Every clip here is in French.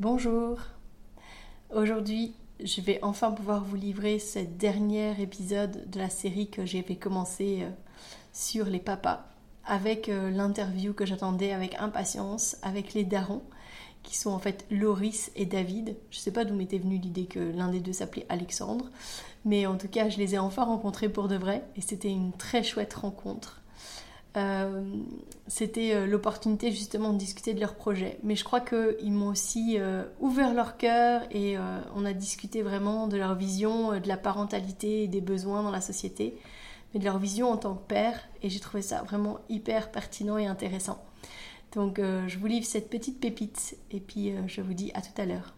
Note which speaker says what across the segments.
Speaker 1: Bonjour. Aujourd'hui, je vais enfin pouvoir vous livrer ce dernier épisode de la série que j'ai fait commencer euh, sur les papas, avec euh, l'interview que j'attendais avec impatience avec les darons, qui sont en fait Loris et David. Je ne sais pas d'où m'était venue l'idée que l'un des deux s'appelait Alexandre, mais en tout cas, je les ai enfin rencontrés pour de vrai, et c'était une très chouette rencontre. Euh, c'était euh, l'opportunité justement de discuter de leur projet. Mais je crois qu'ils m'ont aussi euh, ouvert leur cœur et on a discuté vraiment de leur vision de la parentalité et des besoins dans la société, mais de leur vision en tant que père. Et j'ai trouvé ça vraiment hyper pertinent et intéressant. Donc je vous livre cette petite pépite et puis je vous dis à tout à l'heure.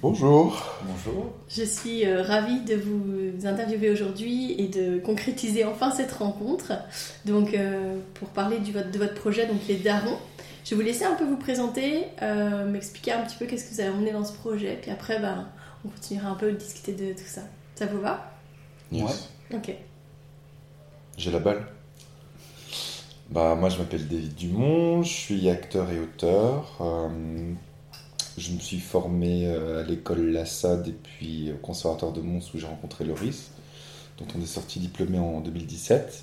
Speaker 1: Bonjour.
Speaker 2: Bonjour.
Speaker 1: Je suis euh, ravie de vous interviewer aujourd'hui et de concrétiser enfin cette rencontre. Donc, euh, pour parler du, de votre projet, donc les Darons, je vais vous laisser un peu vous présenter, euh, m'expliquer un petit peu qu'est-ce que vous avez emmené dans ce projet, puis après, ben, on continuera un peu de discuter de tout ça. Ça vous va?
Speaker 2: Ouais.
Speaker 1: Ok.
Speaker 2: J'ai la balle. Bah, moi, je m'appelle David Dumont, je suis acteur et auteur. Je me suis formé euh, à l'école Lassade et puis au conservatoire de Mons où j'ai rencontré Loris, dont on est sorti diplômé en 2017.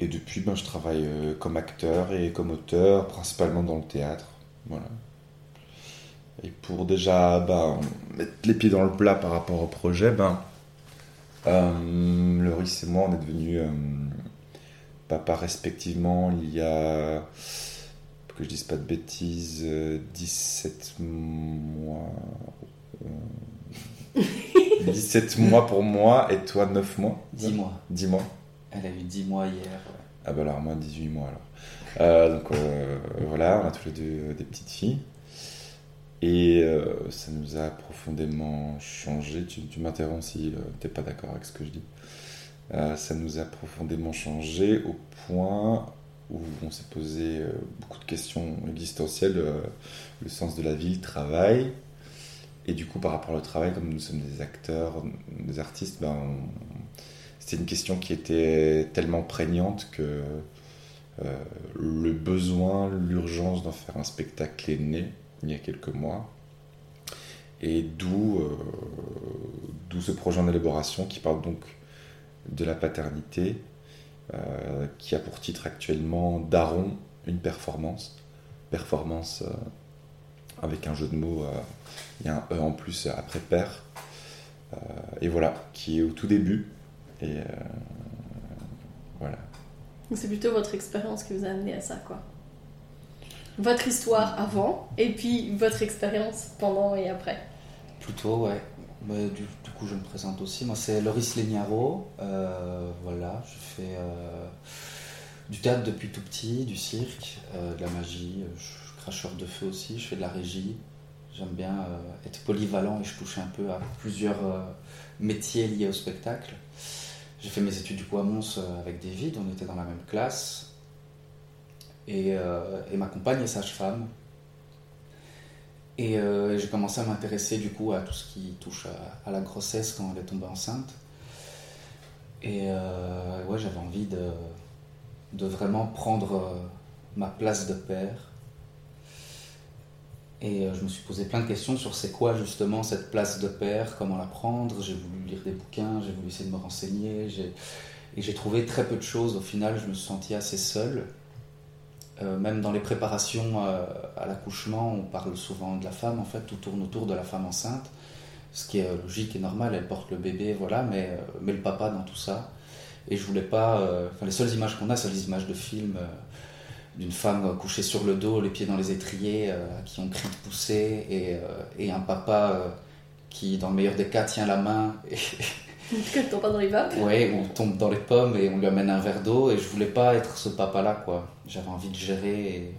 Speaker 2: Et depuis, ben, je travaille euh, comme acteur et comme auteur, principalement dans le théâtre. Voilà. Et pour déjà ben, mettre les pieds dans le plat par rapport au projet, ben, euh, Loris et moi, on est devenus papa respectivement il y a que je dise pas de bêtises, 17 euh, mois. 17 mois pour moi et toi 9 mois
Speaker 3: 10 mois.
Speaker 2: 10 mois.
Speaker 3: Elle a eu 10 mois hier.
Speaker 2: Ah bah alors moi 18 mois alors. Euh, donc euh, voilà, on a tous les deux des petites filles. Et ça nous a profondément changé. Tu, tu m'interromps si tu n'es pas d'accord avec ce que je dis. ça nous a profondément changé au point où on s'est posé euh, beaucoup de questions existentielles, euh, le sens de la vie, le travail. Et du coup, par rapport au travail, comme nous sommes des acteurs, des artistes, ben, c'était une question qui était tellement prégnante que euh, le besoin, l'urgence d'en faire un spectacle est né il y a quelques mois. Et d'où d'où ce projet en élaboration qui parle donc de la paternité, euh, qui a pour titre actuellement Daron, une performance. Performance euh, avec un jeu de mots, euh, il y a un E en plus après père. et voilà, qui est au tout début. Et voilà.
Speaker 1: C'est plutôt votre expérience qui vous a amené à ça, quoi. Votre histoire avant, et puis votre expérience pendant et après.
Speaker 3: Plutôt, ouais. Du, coup, je me présente aussi. Moi, c'est Loris Legnaro. Euh, voilà, je fais euh, du théâtre depuis tout petit, du cirque, euh, de la magie. Je suis cracheur de feu aussi. Je fais de la régie. J'aime bien être polyvalent et je touche un peu à plusieurs métiers liés au spectacle. J'ai fait mes études du coup à Mons avec David. On était dans la même classe. Et, et ma compagne est sage-femme. Et euh, j'ai commencé à m'intéresser du coup à tout ce qui touche à, la grossesse quand elle est tombée enceinte. Et euh, ouais, j'avais envie de, de, vraiment prendre euh, ma place de père. Et je me suis posé plein de questions sur c'est quoi justement cette place de père, comment la prendre. J'ai voulu lire des bouquins, j'ai voulu essayer de me renseigner. Et j'ai trouvé très peu de choses. Au final, je me suis senti assez seul. Même dans les préparations à l'accouchement, on parle souvent de la femme, en fait, tout tourne autour de la femme enceinte ce qui est logique et normal, elle porte le bébé, voilà, mais, euh, le papa dans tout ça. Et je voulais pas. Euh, enfin, les seules images qu'on a, c'est les images de films euh, d'une femme couchée sur le dos, les pieds dans les étriers, qui ont cri de pousser, et, un papa qui, dans le meilleur des cas, tient la main.
Speaker 1: Ne tombe dans les vapes.
Speaker 3: Oui, on tombe dans les pommes et on lui amène un verre d'eau, et je voulais pas être ce papa-là, quoi. J'avais envie de gérer. Et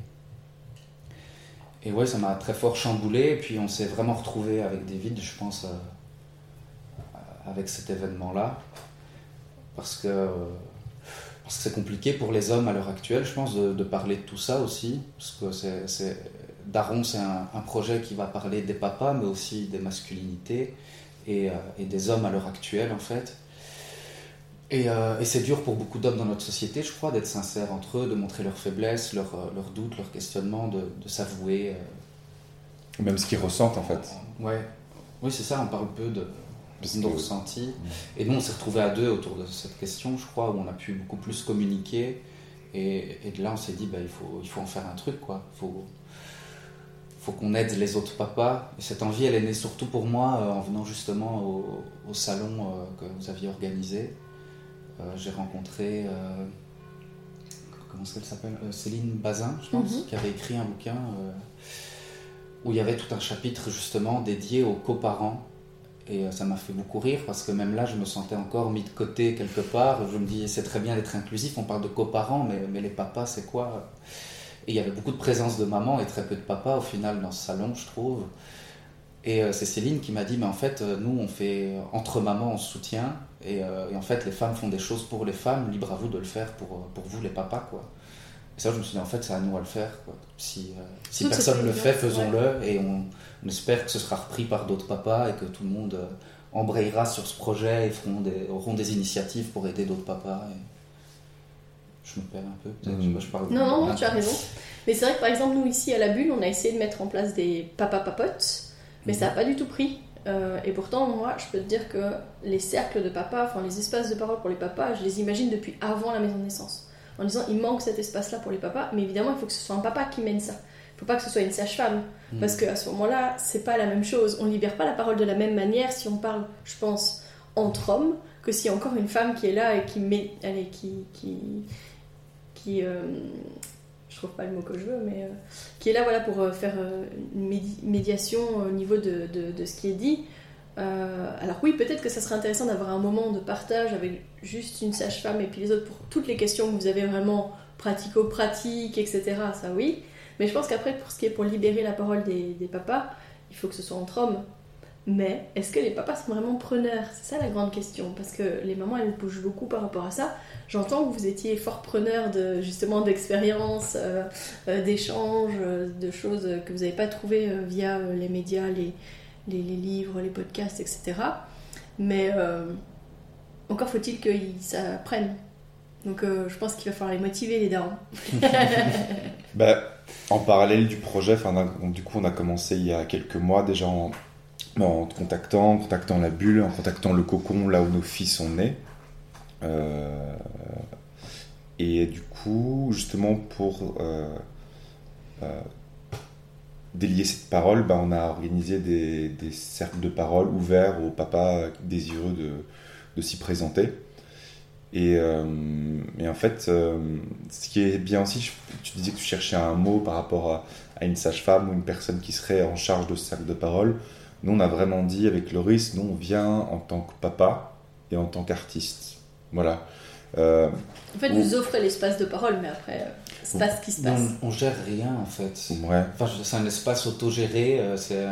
Speaker 3: et ouais, ça m'a très fort chamboulé. Et puis on s'est vraiment retrouvé avec des vides, je pense, euh, avec cet événement-là. Parce que parce que c'est compliqué pour les hommes à l'heure actuelle, je pense, de, parler de tout ça aussi. Parce que c'est, Daron, c'est un, projet qui va parler des papas, mais aussi des masculinités et, euh, et des hommes à l'heure actuelle, en fait. Euh, et, c'est dur pour beaucoup d'hommes dans notre société, je crois, d'être sincères entre eux, de montrer leurs faiblesses, leurs, euh, doutes, leurs questionnements, de, s'avouer.
Speaker 2: Euh. Même ce qu'ils ressentent en fait.
Speaker 3: Ouais. Oui, c'est ça, on parle peu de, nos ressentis. Et nous, on s'est retrouvés à deux autour de cette question, je crois, où on a pu beaucoup plus communiquer. Et, et de là, on s'est dit, bah, il, faut, il faut en faire un truc, quoi. Il faut, faut qu'on aide les autres papas. Et cette envie, elle est née surtout pour moi en venant justement au, au salon que vous aviez organisé. Euh, j'ai rencontré, euh, comment est-ce qu'elle s'appelle euh, Céline Bazin, je pense, mhm. qui avait écrit un bouquin où il y avait tout un chapitre justement dédié aux coparents. Et ça m'a fait beaucoup rire parce que même là, je me sentais encore mis de côté quelque part. Je me dis, c'est très bien d'être inclusif, on parle de coparents, mais, mais les papas, c'est quoi? Et il y avait beaucoup de présence de maman et très peu de papa au final dans ce salon, je trouve. Et c'est Céline qui m'a dit, mais en fait, nous, on fait entre mamans, on se soutient. Euh, et, en fait, les femmes font des choses pour les femmes, libre à vous de le faire pour, euh, pour vous, les papas. Quoi. Et ça, je me suis dit, en fait, c'est à nous à le faire. Quoi. Si, euh, si personne ne le fait, faisons-le. Et on, espère que ce sera repris par d'autres papas et que tout le monde embrayera sur ce projet et feront des, auront des initiatives pour aider d'autres papas. Je me perds un peu, peut-être.
Speaker 1: Mm. Je parle non, non, tu as raison. Mais c'est vrai que par exemple, nous ici à la Bulle, on a essayé de mettre en place des papa-papotes, mais ça n'a pas du tout pris. Euh, et pourtant, moi, je peux te dire que les cercles de papa, enfin les espaces de parole pour les papas, je les imagine depuis avant la maison de naissance. En disant, il manque cet espace-là pour les papas, mais évidemment, il faut que ce soit un papa qui mène ça. Il ne faut pas que ce soit une sage-femme, mm. parce qu'à ce moment-là, c'est pas la même chose. On libère pas la parole de la même manière si on parle, je pense, entre hommes, que si encore une femme qui est là et qui met, allez, qui, qui, qui euh, je trouve pas le mot que je veux, mais euh, qui est là voilà, pour euh, faire une médiation au niveau de, de, ce qui est dit. alors oui, peut-être que ça serait intéressant d'avoir un moment de partage avec juste une sage-femme et puis les autres pour toutes les questions que vous avez vraiment pratico-pratiques, etc. Ça oui. Mais je pense qu'après, pour ce qui est pour libérer la parole des papas, il faut que ce soit entre hommes. Mais est-ce que les papas sont vraiment preneurs? C'est ça la grande question, parce que les mamans, elles bougent beaucoup par rapport à ça. J'entends que vous étiez fort preneur de, justement d'expériences, euh, euh, d'échanges, euh, de choses que vous n'avez pas trouvées via les médias, les, les, livres, les podcasts, etc. Mais encore faut-il qu'ils s'apprennent. Donc je pense qu'il va falloir les motiver, les darons.
Speaker 2: bah, en parallèle du projet, du coup on a commencé il y a quelques mois déjà en en te contactant, en contactant la bulle, en contactant le cocon là où nos filles sont nées. Euh, et du coup, justement, pour euh, euh, délier cette parole, bah, on a organisé des, cercles de parole ouverts aux papas désireux de, s'y présenter. Et, en fait, ce qui est bien aussi, tu disais que tu cherchais un mot par rapport à, à une sage-femme ou une personne qui serait en charge de ce cercle de parole. Nous, on a vraiment dit avec Loris, nous, on vient en tant que papa et en tant qu'artiste. Voilà.
Speaker 1: Euh, en fait, vous offrez l'espace de parole, mais après, euh, c'est pas ce qui se passe.
Speaker 3: On, on, gère rien, en fait. Ouais. Enfin, c'est un espace autogéré. Euh, c'est.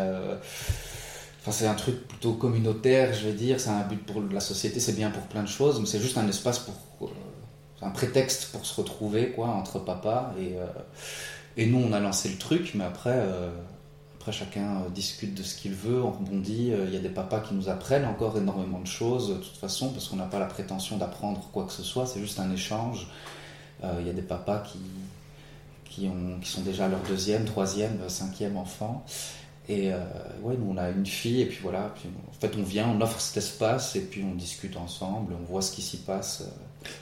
Speaker 3: Enfin, c'est un truc plutôt communautaire, je vais dire. C'est un but pour la société, c'est bien pour plein de choses, mais c'est juste un espace pour. un prétexte pour se retrouver, quoi, entre papa. Et, et nous, on a lancé le truc, mais après, après, chacun euh, discute de ce qu'il veut, on rebondit. Euh, il y a des papas qui nous apprennent encore énormément de choses, de toute façon, parce qu'on n'a pas la prétention d'apprendre quoi que ce soit, c'est juste un échange. Euh, il y a des papas qui, qui, ont, qui sont déjà leur deuxième, troisième, cinquième enfant. Et ouais, nous on a une fille, et puis voilà, en fait on vient, on offre cet espace, et puis on discute ensemble, on voit ce qui s'y passe.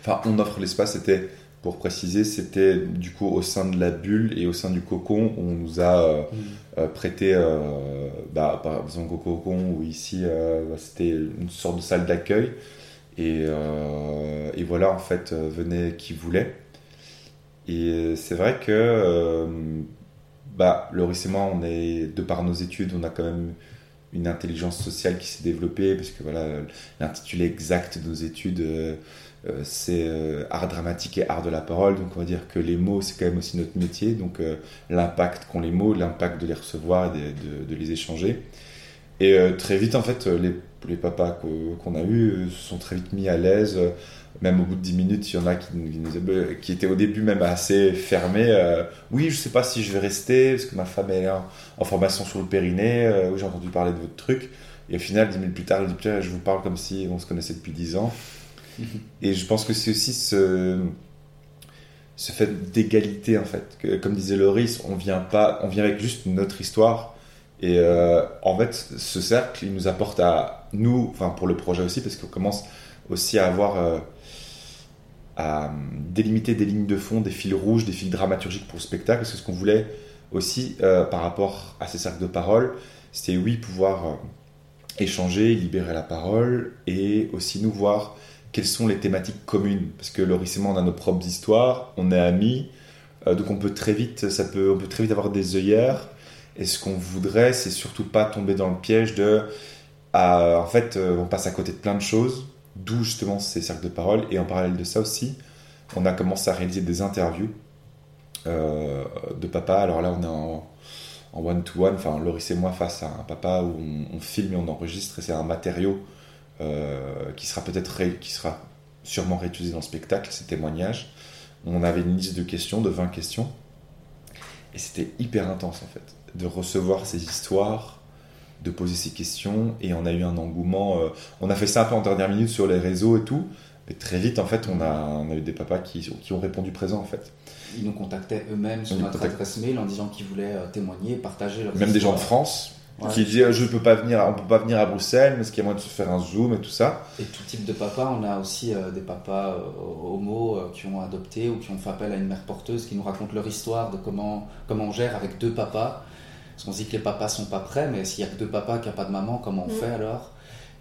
Speaker 2: Enfin, on offre l'espace, c'était pour préciser, c'était du coup au sein de la bulle et au sein du cocon, on nous a euh, mm. euh, prêté, euh, bah, par exemple au cocon, où ici bah, c'était une sorte de salle d'accueil. Et, et, voilà, en fait, venait qui voulait. Et c'est vrai que bah, Loris et moi, on est, de par nos études, on a quand même une intelligence sociale qui s'est développée, parce que voilà, l'intitulé exact de nos études euh, c'est euh, art dramatique et art de la parole, donc on va dire que les mots, c'est quand même aussi notre métier, donc euh, l'impact qu'ont les mots, l'impact de les recevoir et de, les échanger. Et très vite, en fait, les, papas qu'on a eus se sont très vite mis à l'aise, même au bout de 10 minutes, il y en a qui, qui, étaient au début même assez fermés. oui, je sais pas si je vais rester, parce que ma femme est en, formation sur le périnée, oui, j'ai entendu parler de votre truc. Et au final, 10 minutes plus tard, il dit, je vous parle comme si on se connaissait depuis 10 ans. Et je pense que c'est aussi ce, fait d'égalité, en fait. Que, comme disait Loris, on vient, pas, on vient avec juste notre histoire. Et euh, en fait, ce cercle, il nous apporte à nous, enfin pour le projet aussi, parce qu'on commence aussi à avoir. Euh, à délimiter des lignes de fond, des fils rouges, des fils dramaturgiques pour le spectacle. C'est ce qu'on voulait aussi euh, par rapport à ces cercles de parole. C'était oui, pouvoir échanger, libérer la parole et aussi nous voir quelles sont les thématiques communes Parce que Loris et moi, on a nos propres histoires, on est amis, euh, donc on peut très vite, ça peut, on peut très vite avoir des œillères. Et ce qu'on voudrait, c'est surtout pas tomber dans le piège de, ah, en fait, euh, on passe à côté de plein de choses, d'où justement ces cercles de parole. Et en parallèle de ça aussi, on a commencé à réaliser des interviews euh, de papa. Alors là, on est en, one-to-one, enfin Loris et moi face à un papa où on filme et on enregistre, et c'est un matériau euh, qui sera peut-être qui sera sûrement réutilisé dans le spectacle, ces témoignages. On avait une liste de questions, de 20 questions, et c'était hyper intense en fait, de recevoir ces histoires, de poser ces questions, et on a eu un engouement. Euh, on a fait ça un peu en dernière minute sur les réseaux et tout, mais très vite en fait, on a, on a eu des papas qui, qui ont répondu présent en fait.
Speaker 3: Ils nous contactaient eux-mêmes sur notre adresse mail en disant qu'ils voulaient euh, témoigner, partager leur
Speaker 2: Même des gens de France qui dit je peux pas venir, on peut pas venir à Bruxelles, mais est-ce qu'il y a moyen de se faire un zoom et tout ça
Speaker 3: Et tout type de papa, on a aussi euh, des papas euh, homo euh, qui ont adopté ou qui ont fait appel à une mère porteuse qui nous racontent leur histoire de comment comment on gère avec deux papas. Parce qu'on se dit que les papas sont pas prêts, mais s'il y a que deux papas qui a pas de maman, comment on mm. fait alors?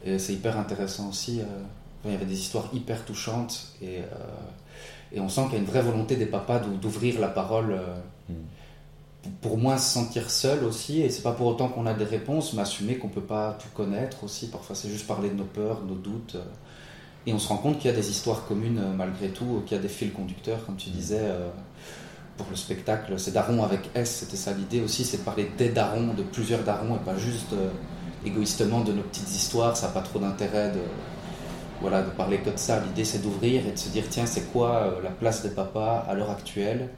Speaker 3: Et c'est hyper intéressant aussi. il y avait des histoires hyper touchantes et, et on sent qu'il y a une vraie volonté des papas d'ouvrir la parole. Mm pour moins se sentir seul aussi, et c'est pas pour autant qu'on a des réponses, mais assumer qu'on peut pas tout connaître aussi. Parfois, c'est juste parler de nos peurs, de nos doutes. Euh, et on se rend compte qu'il y a des histoires communes euh, malgré tout, qu'il y a des fils conducteurs, comme tu disais, euh, pour le spectacle. C'est Daron avec S, c'était ça l'idée aussi, c'est de parler des darons, de plusieurs darons, et pas juste égoïstement de nos petites histoires. Ça n'a pas trop d'intérêt de, voilà, de parler que de ça. L'idée, c'est d'ouvrir et de se dire tiens, c'est quoi la place des papas à l'heure actuelle?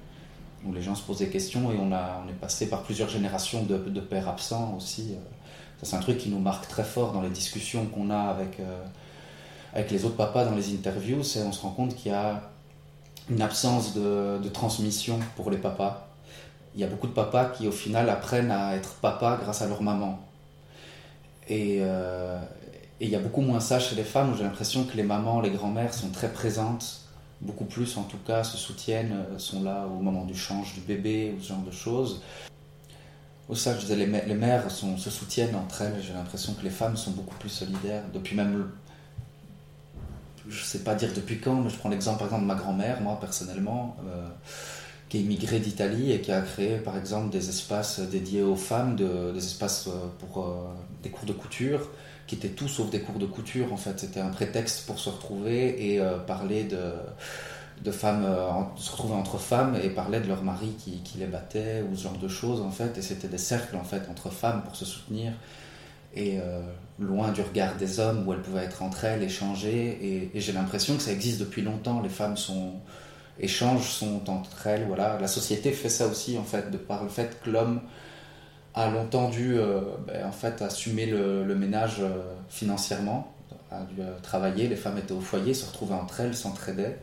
Speaker 3: Où les gens se posent des questions et on, a, on est passé par plusieurs générations de, pères absents aussi. Euh. C'est un truc qui nous marque très fort dans les discussions qu'on a avec, euh, avec les autres papas dans les interviews. C'est, on se rend compte qu'il y a une absence de, de, transmission pour les papas. Il y a beaucoup de papas qui, au final, apprennent à être papa grâce à leur maman. Et, euh, et il y a beaucoup moins ça chez les femmes où j'ai l'impression que les mamans, les grands-mères sont très présentes beaucoup plus en tout cas se soutiennent, euh, sont là au moment du change du bébé ou ce genre de choses. Au je disais, les, mères se soutiennent entre elles. J'ai l'impression que les femmes sont beaucoup plus solidaires. Depuis même, je sais pas dire depuis quand, mais je prends l'exemple par exemple de ma grand-mère, moi personnellement, euh, qui est immigrée d'Italie et qui a créé par exemple des espaces dédiés aux femmes, de, des espaces euh, pour des cours de couture qui étaient tout sauf des cours de couture en fait. C'était un prétexte pour se retrouver et euh, parler de, de femmes, euh, se retrouver entre femmes et parler de leur mari qui, qui, les battait ou ce genre de choses en fait. Et c'était des cercles en fait entre femmes pour se soutenir et euh, loin du regard des hommes où elles pouvaient être entre elles, échanger. Et, et j'ai l'impression que ça existe depuis longtemps. Les femmes sont échangent, sont entre elles. Voilà, la société fait ça aussi en fait, de par le fait que l'homme a longtemps dû euh, ben, en fait assumer le, ménage euh, financièrement, a dû euh, travailler, les femmes étaient au foyer, se retrouvaient entre elles, s'entraidaient.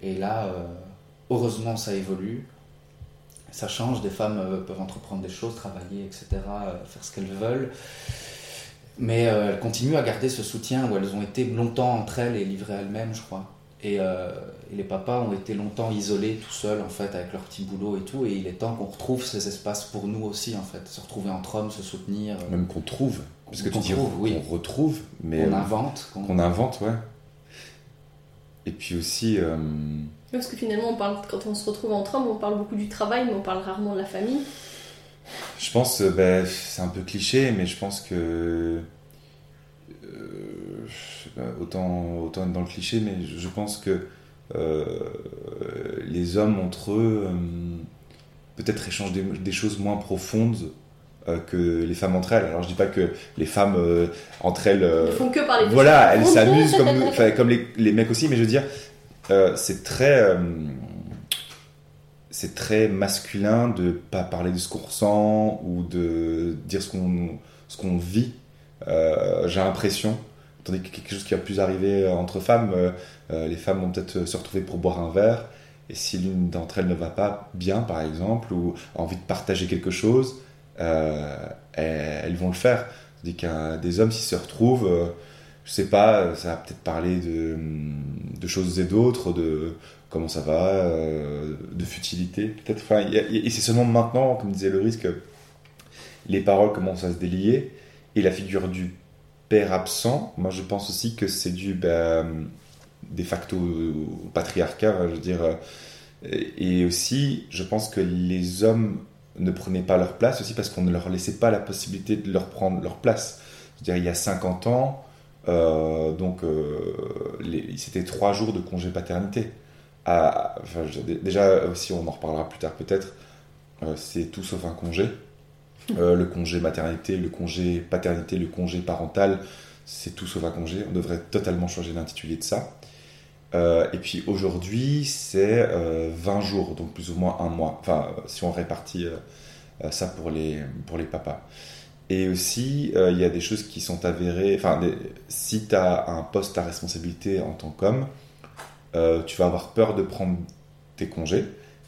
Speaker 3: Et là, heureusement, ça évolue. Ça change, des femmes peuvent entreprendre des choses, travailler, etc., faire ce qu'elles veulent. Mais elles continuent à garder ce soutien où elles ont été longtemps entre elles et livrées elles-mêmes, je crois. Et, et, les papas ont été longtemps isolés tout seuls, en fait, avec leur petit boulot et tout. Et il est temps qu'on retrouve ces espaces pour nous aussi, en fait. Se retrouver entre hommes, se soutenir.
Speaker 2: Même qu'on trouve. Parce que tu dis trouve, oui. on retrouve, mais.
Speaker 3: On invente.
Speaker 2: Qu'on invente, ouais. Et puis aussi. Euh...
Speaker 1: Parce que finalement, on parle, quand on se retrouve entre hommes, on parle beaucoup du travail, mais on parle rarement de la famille.
Speaker 2: Je pense, euh, ben, c'est un peu cliché, mais je pense que. Euh, autant, autant être dans le cliché, mais je pense que euh, les hommes entre eux peut-être échangent des, choses moins profondes que les femmes entre elles. Alors je dis pas que les femmes entre elles.
Speaker 1: ne font que parler.
Speaker 2: Voilà, elles s'amusent comme, comme les, les, mecs aussi, mais je veux dire, euh, c'est très euh, c'est très masculin de pas parler de ce qu'on ressent ou de dire ce qu'on ce qu'on vit. Euh, j'ai l'impression, tandis que quelque chose qui a plus arrivé entre femmes, les femmes vont peut-être se retrouver pour boire un verre. Et si l'une d'entre elles ne va pas bien, par exemple, ou a envie de partager quelque chose, elles, vont le faire. Tandis qu'un des hommes, s'ils se retrouvent, je sais pas, ça va peut-être parler de, choses et d'autres, de comment ça va, euh, de futilité, peut-être. Enfin, et c'est seulement maintenant, comme disait le risque, les paroles commencent à se délier et la figure du père absent, moi je pense aussi que c'est dû ben, de facto au patriarcat, je dire. Et aussi, je pense que les hommes ne prenaient pas leur place aussi parce qu'on ne leur laissait pas la possibilité de leur prendre leur place. Je veux dire, il y a 50 ans, euh, donc, euh, c'était trois jours de congé paternité. Ah, déjà, si on en reparlera plus tard peut-être, euh, c'est tout sauf un congé. Le congé maternité, le congé paternité, le congé parental, c'est tout sauf un congé. On devrait totalement changer l'intitulé de ça. et puis aujourd'hui, c'est 20 jours, donc plus ou moins un mois. Enfin, si on répartit ça pour les, pour les papas. Et aussi, euh, il y a des choses qui sont avérées. Enfin, si tu as un poste à responsabilité en tant qu'homme, euh, tu vas avoir peur de prendre tes congés.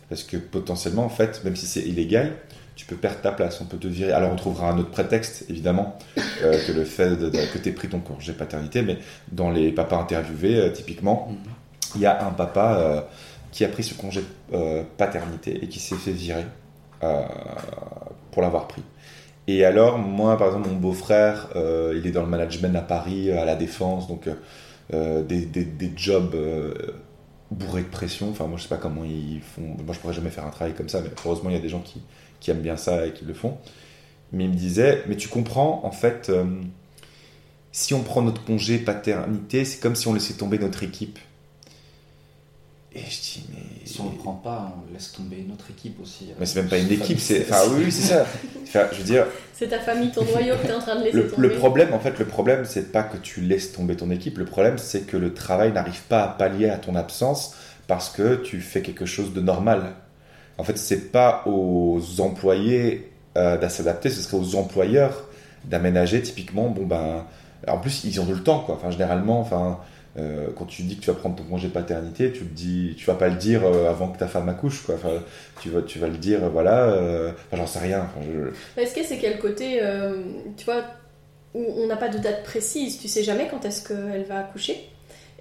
Speaker 2: Parce que potentiellement, en fait, même si c'est illégal, tu peux perdre ta place. On peut te virer. Alors, on trouvera un autre prétexte, évidemment, euh, que le fait que tu aies pris ton congé paternité. Mais dans les papas interviewés, typiquement, mhm. il y a un papa qui a pris ce congé paternité et qui s'est fait virer pour l'avoir pris. Et alors, moi, par exemple, mon beau-frère, euh, il est dans le management à Paris, à la Défense, donc euh, des, des, des, jobs euh, bourrés de pression. Enfin, moi, je sais pas comment ils font. Moi, je pourrais jamais faire un travail comme ça, mais heureusement, il y a des gens qui, qui aiment bien ça et qui le font. Mais il me disait, mais tu comprends, en fait, si on prend notre congé paternité, c'est comme si on laissait tomber notre équipe. Et je dis, mais.
Speaker 3: Si on ne prend pas, on laisse tomber notre équipe aussi.
Speaker 2: Mais c'est même pas une équipe, c'est. Enfin, oui, c'est ça. Enfin, je veux dire.
Speaker 1: C'est ta famille, ton noyau que tu es en train de laisser
Speaker 2: le,
Speaker 1: tomber.
Speaker 2: Le problème, en fait, le problème, c'est pas que tu laisses tomber ton équipe. Le problème, c'est que le travail n'arrive pas à pallier à ton absence parce que tu fais quelque chose de normal. En fait, c'est pas aux employés euh, s'adapter, ce serait aux employeurs d'aménager typiquement. Bon, ben. En plus, ils ont le temps, quoi. Enfin, généralement, enfin euh, quand tu dis que tu vas prendre ton congé paternité, tu le dis, tu vas pas le dire euh, avant que ta femme accouche, quoi. Enfin, tu vas, tu vas le dire, voilà. Euh, enfin, j'en sais rien.
Speaker 1: Est-ce que c'est quel côté, tu vois, où on n'a pas de date précise, tu sais jamais quand est-ce qu'elle va accoucher?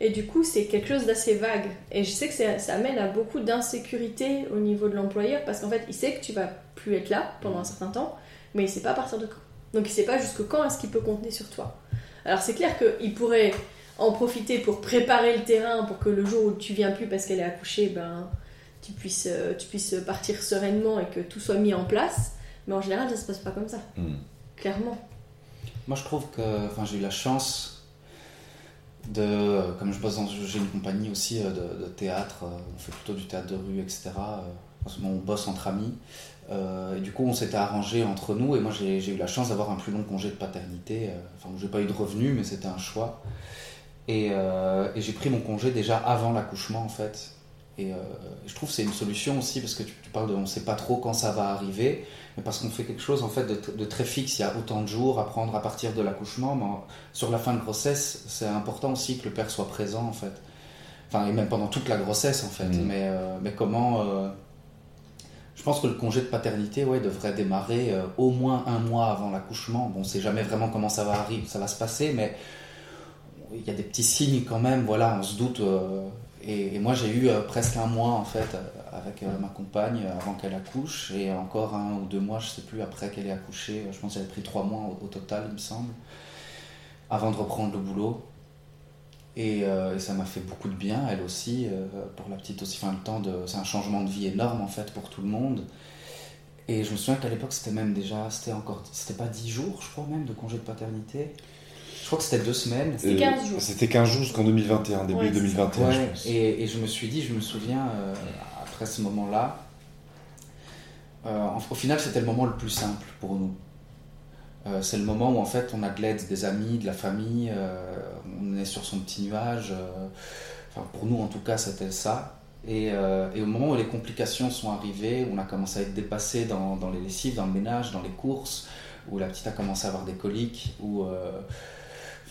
Speaker 1: Et du coup, c'est quelque chose d'assez vague. Et je sais que ça amène à beaucoup d'insécurité au niveau de l'employeur parce qu'en fait, il sait que tu vas plus être là pendant un certain temps, mais il sait pas à partir de quand. Donc, il sait pas jusque quand est-ce qu'il peut compter sur toi. Alors, c'est clair qu'il pourrait en profiter pour préparer le terrain pour que le jour où tu viens plus parce qu'elle est accouchée, ben, tu, puisses, euh, tu puisses partir sereinement et que tout soit mis en place. Mais en général, ça se passe pas comme ça. Hmm. Clairement.
Speaker 3: Moi, je trouve que enfin, j'ai eu la chance Comme je bosse dans. J'ai une compagnie aussi euh, de, théâtre, euh, on fait plutôt du théâtre de rue, etc. On bosse entre amis. et du coup, on s'était arrangé entre nous. Et moi, j'ai eu la chance d'avoir un plus long congé de paternité. Enfin, j'ai pas eu de revenus, mais c'était un choix. Euh, et, j'ai pris mon congé déjà avant l'accouchement en fait. Et euh, je trouve que c'est une solution aussi parce que tu, parles de on ne sait pas trop quand ça va arriver, mais parce qu'on fait quelque chose en fait de, très fixe. Il y a autant de jours à prendre à partir de l'accouchement, mais sur la fin de grossesse, c'est important aussi que le père soit présent en fait. Enfin, et même pendant toute la grossesse en fait. Mmh. Mais, euh, mais comment je pense que le congé de paternité ouais, devrait démarrer euh, au moins un mois avant l'accouchement. Bon, on sait jamais vraiment comment ça va arriver, ça va se passer, mais il y a des petits signes quand même. Voilà, on se doute. Et, moi, j'ai eu euh, presque un mois en fait euh, avec euh, ma compagne avant qu'elle accouche, et encore un ou deux mois, je sais plus après qu'elle ait accouché. Je pense qu'elle a pris trois mois au, total, il me semble, avant de reprendre le boulot. Et, ça m'a fait beaucoup de bien, elle aussi, pour la petite aussi. Enfin, le temps de, c'est un changement de vie énorme en fait pour tout le monde. Et je me souviens qu'à l'époque, c'était même déjà, c'était encore, c'était pas 10 jours, je crois même, de congé de paternité. Je crois que c'était deux semaines.
Speaker 1: C'était 15 jours.
Speaker 2: Euh, C'était 15 jours jusqu'en 2021, début
Speaker 1: Ouais, c'est
Speaker 2: 2021,
Speaker 3: Ouais,
Speaker 2: je pense.
Speaker 3: et, et je me suis dit, je me souviens, euh, après ce moment-là, euh, au final, c'était le moment le plus simple pour nous. Euh, c'est le moment où en fait on a de l'aide des amis, de la famille, euh, on est sur son petit nuage. euh, enfin, pour nous en tout cas, c'était ça. Et, euh, et au moment où les complications sont arrivées, où on a commencé à être dépassé dans, dans les lessives, dans le ménage, dans les courses, où la petite a commencé à avoir des coliques, où euh,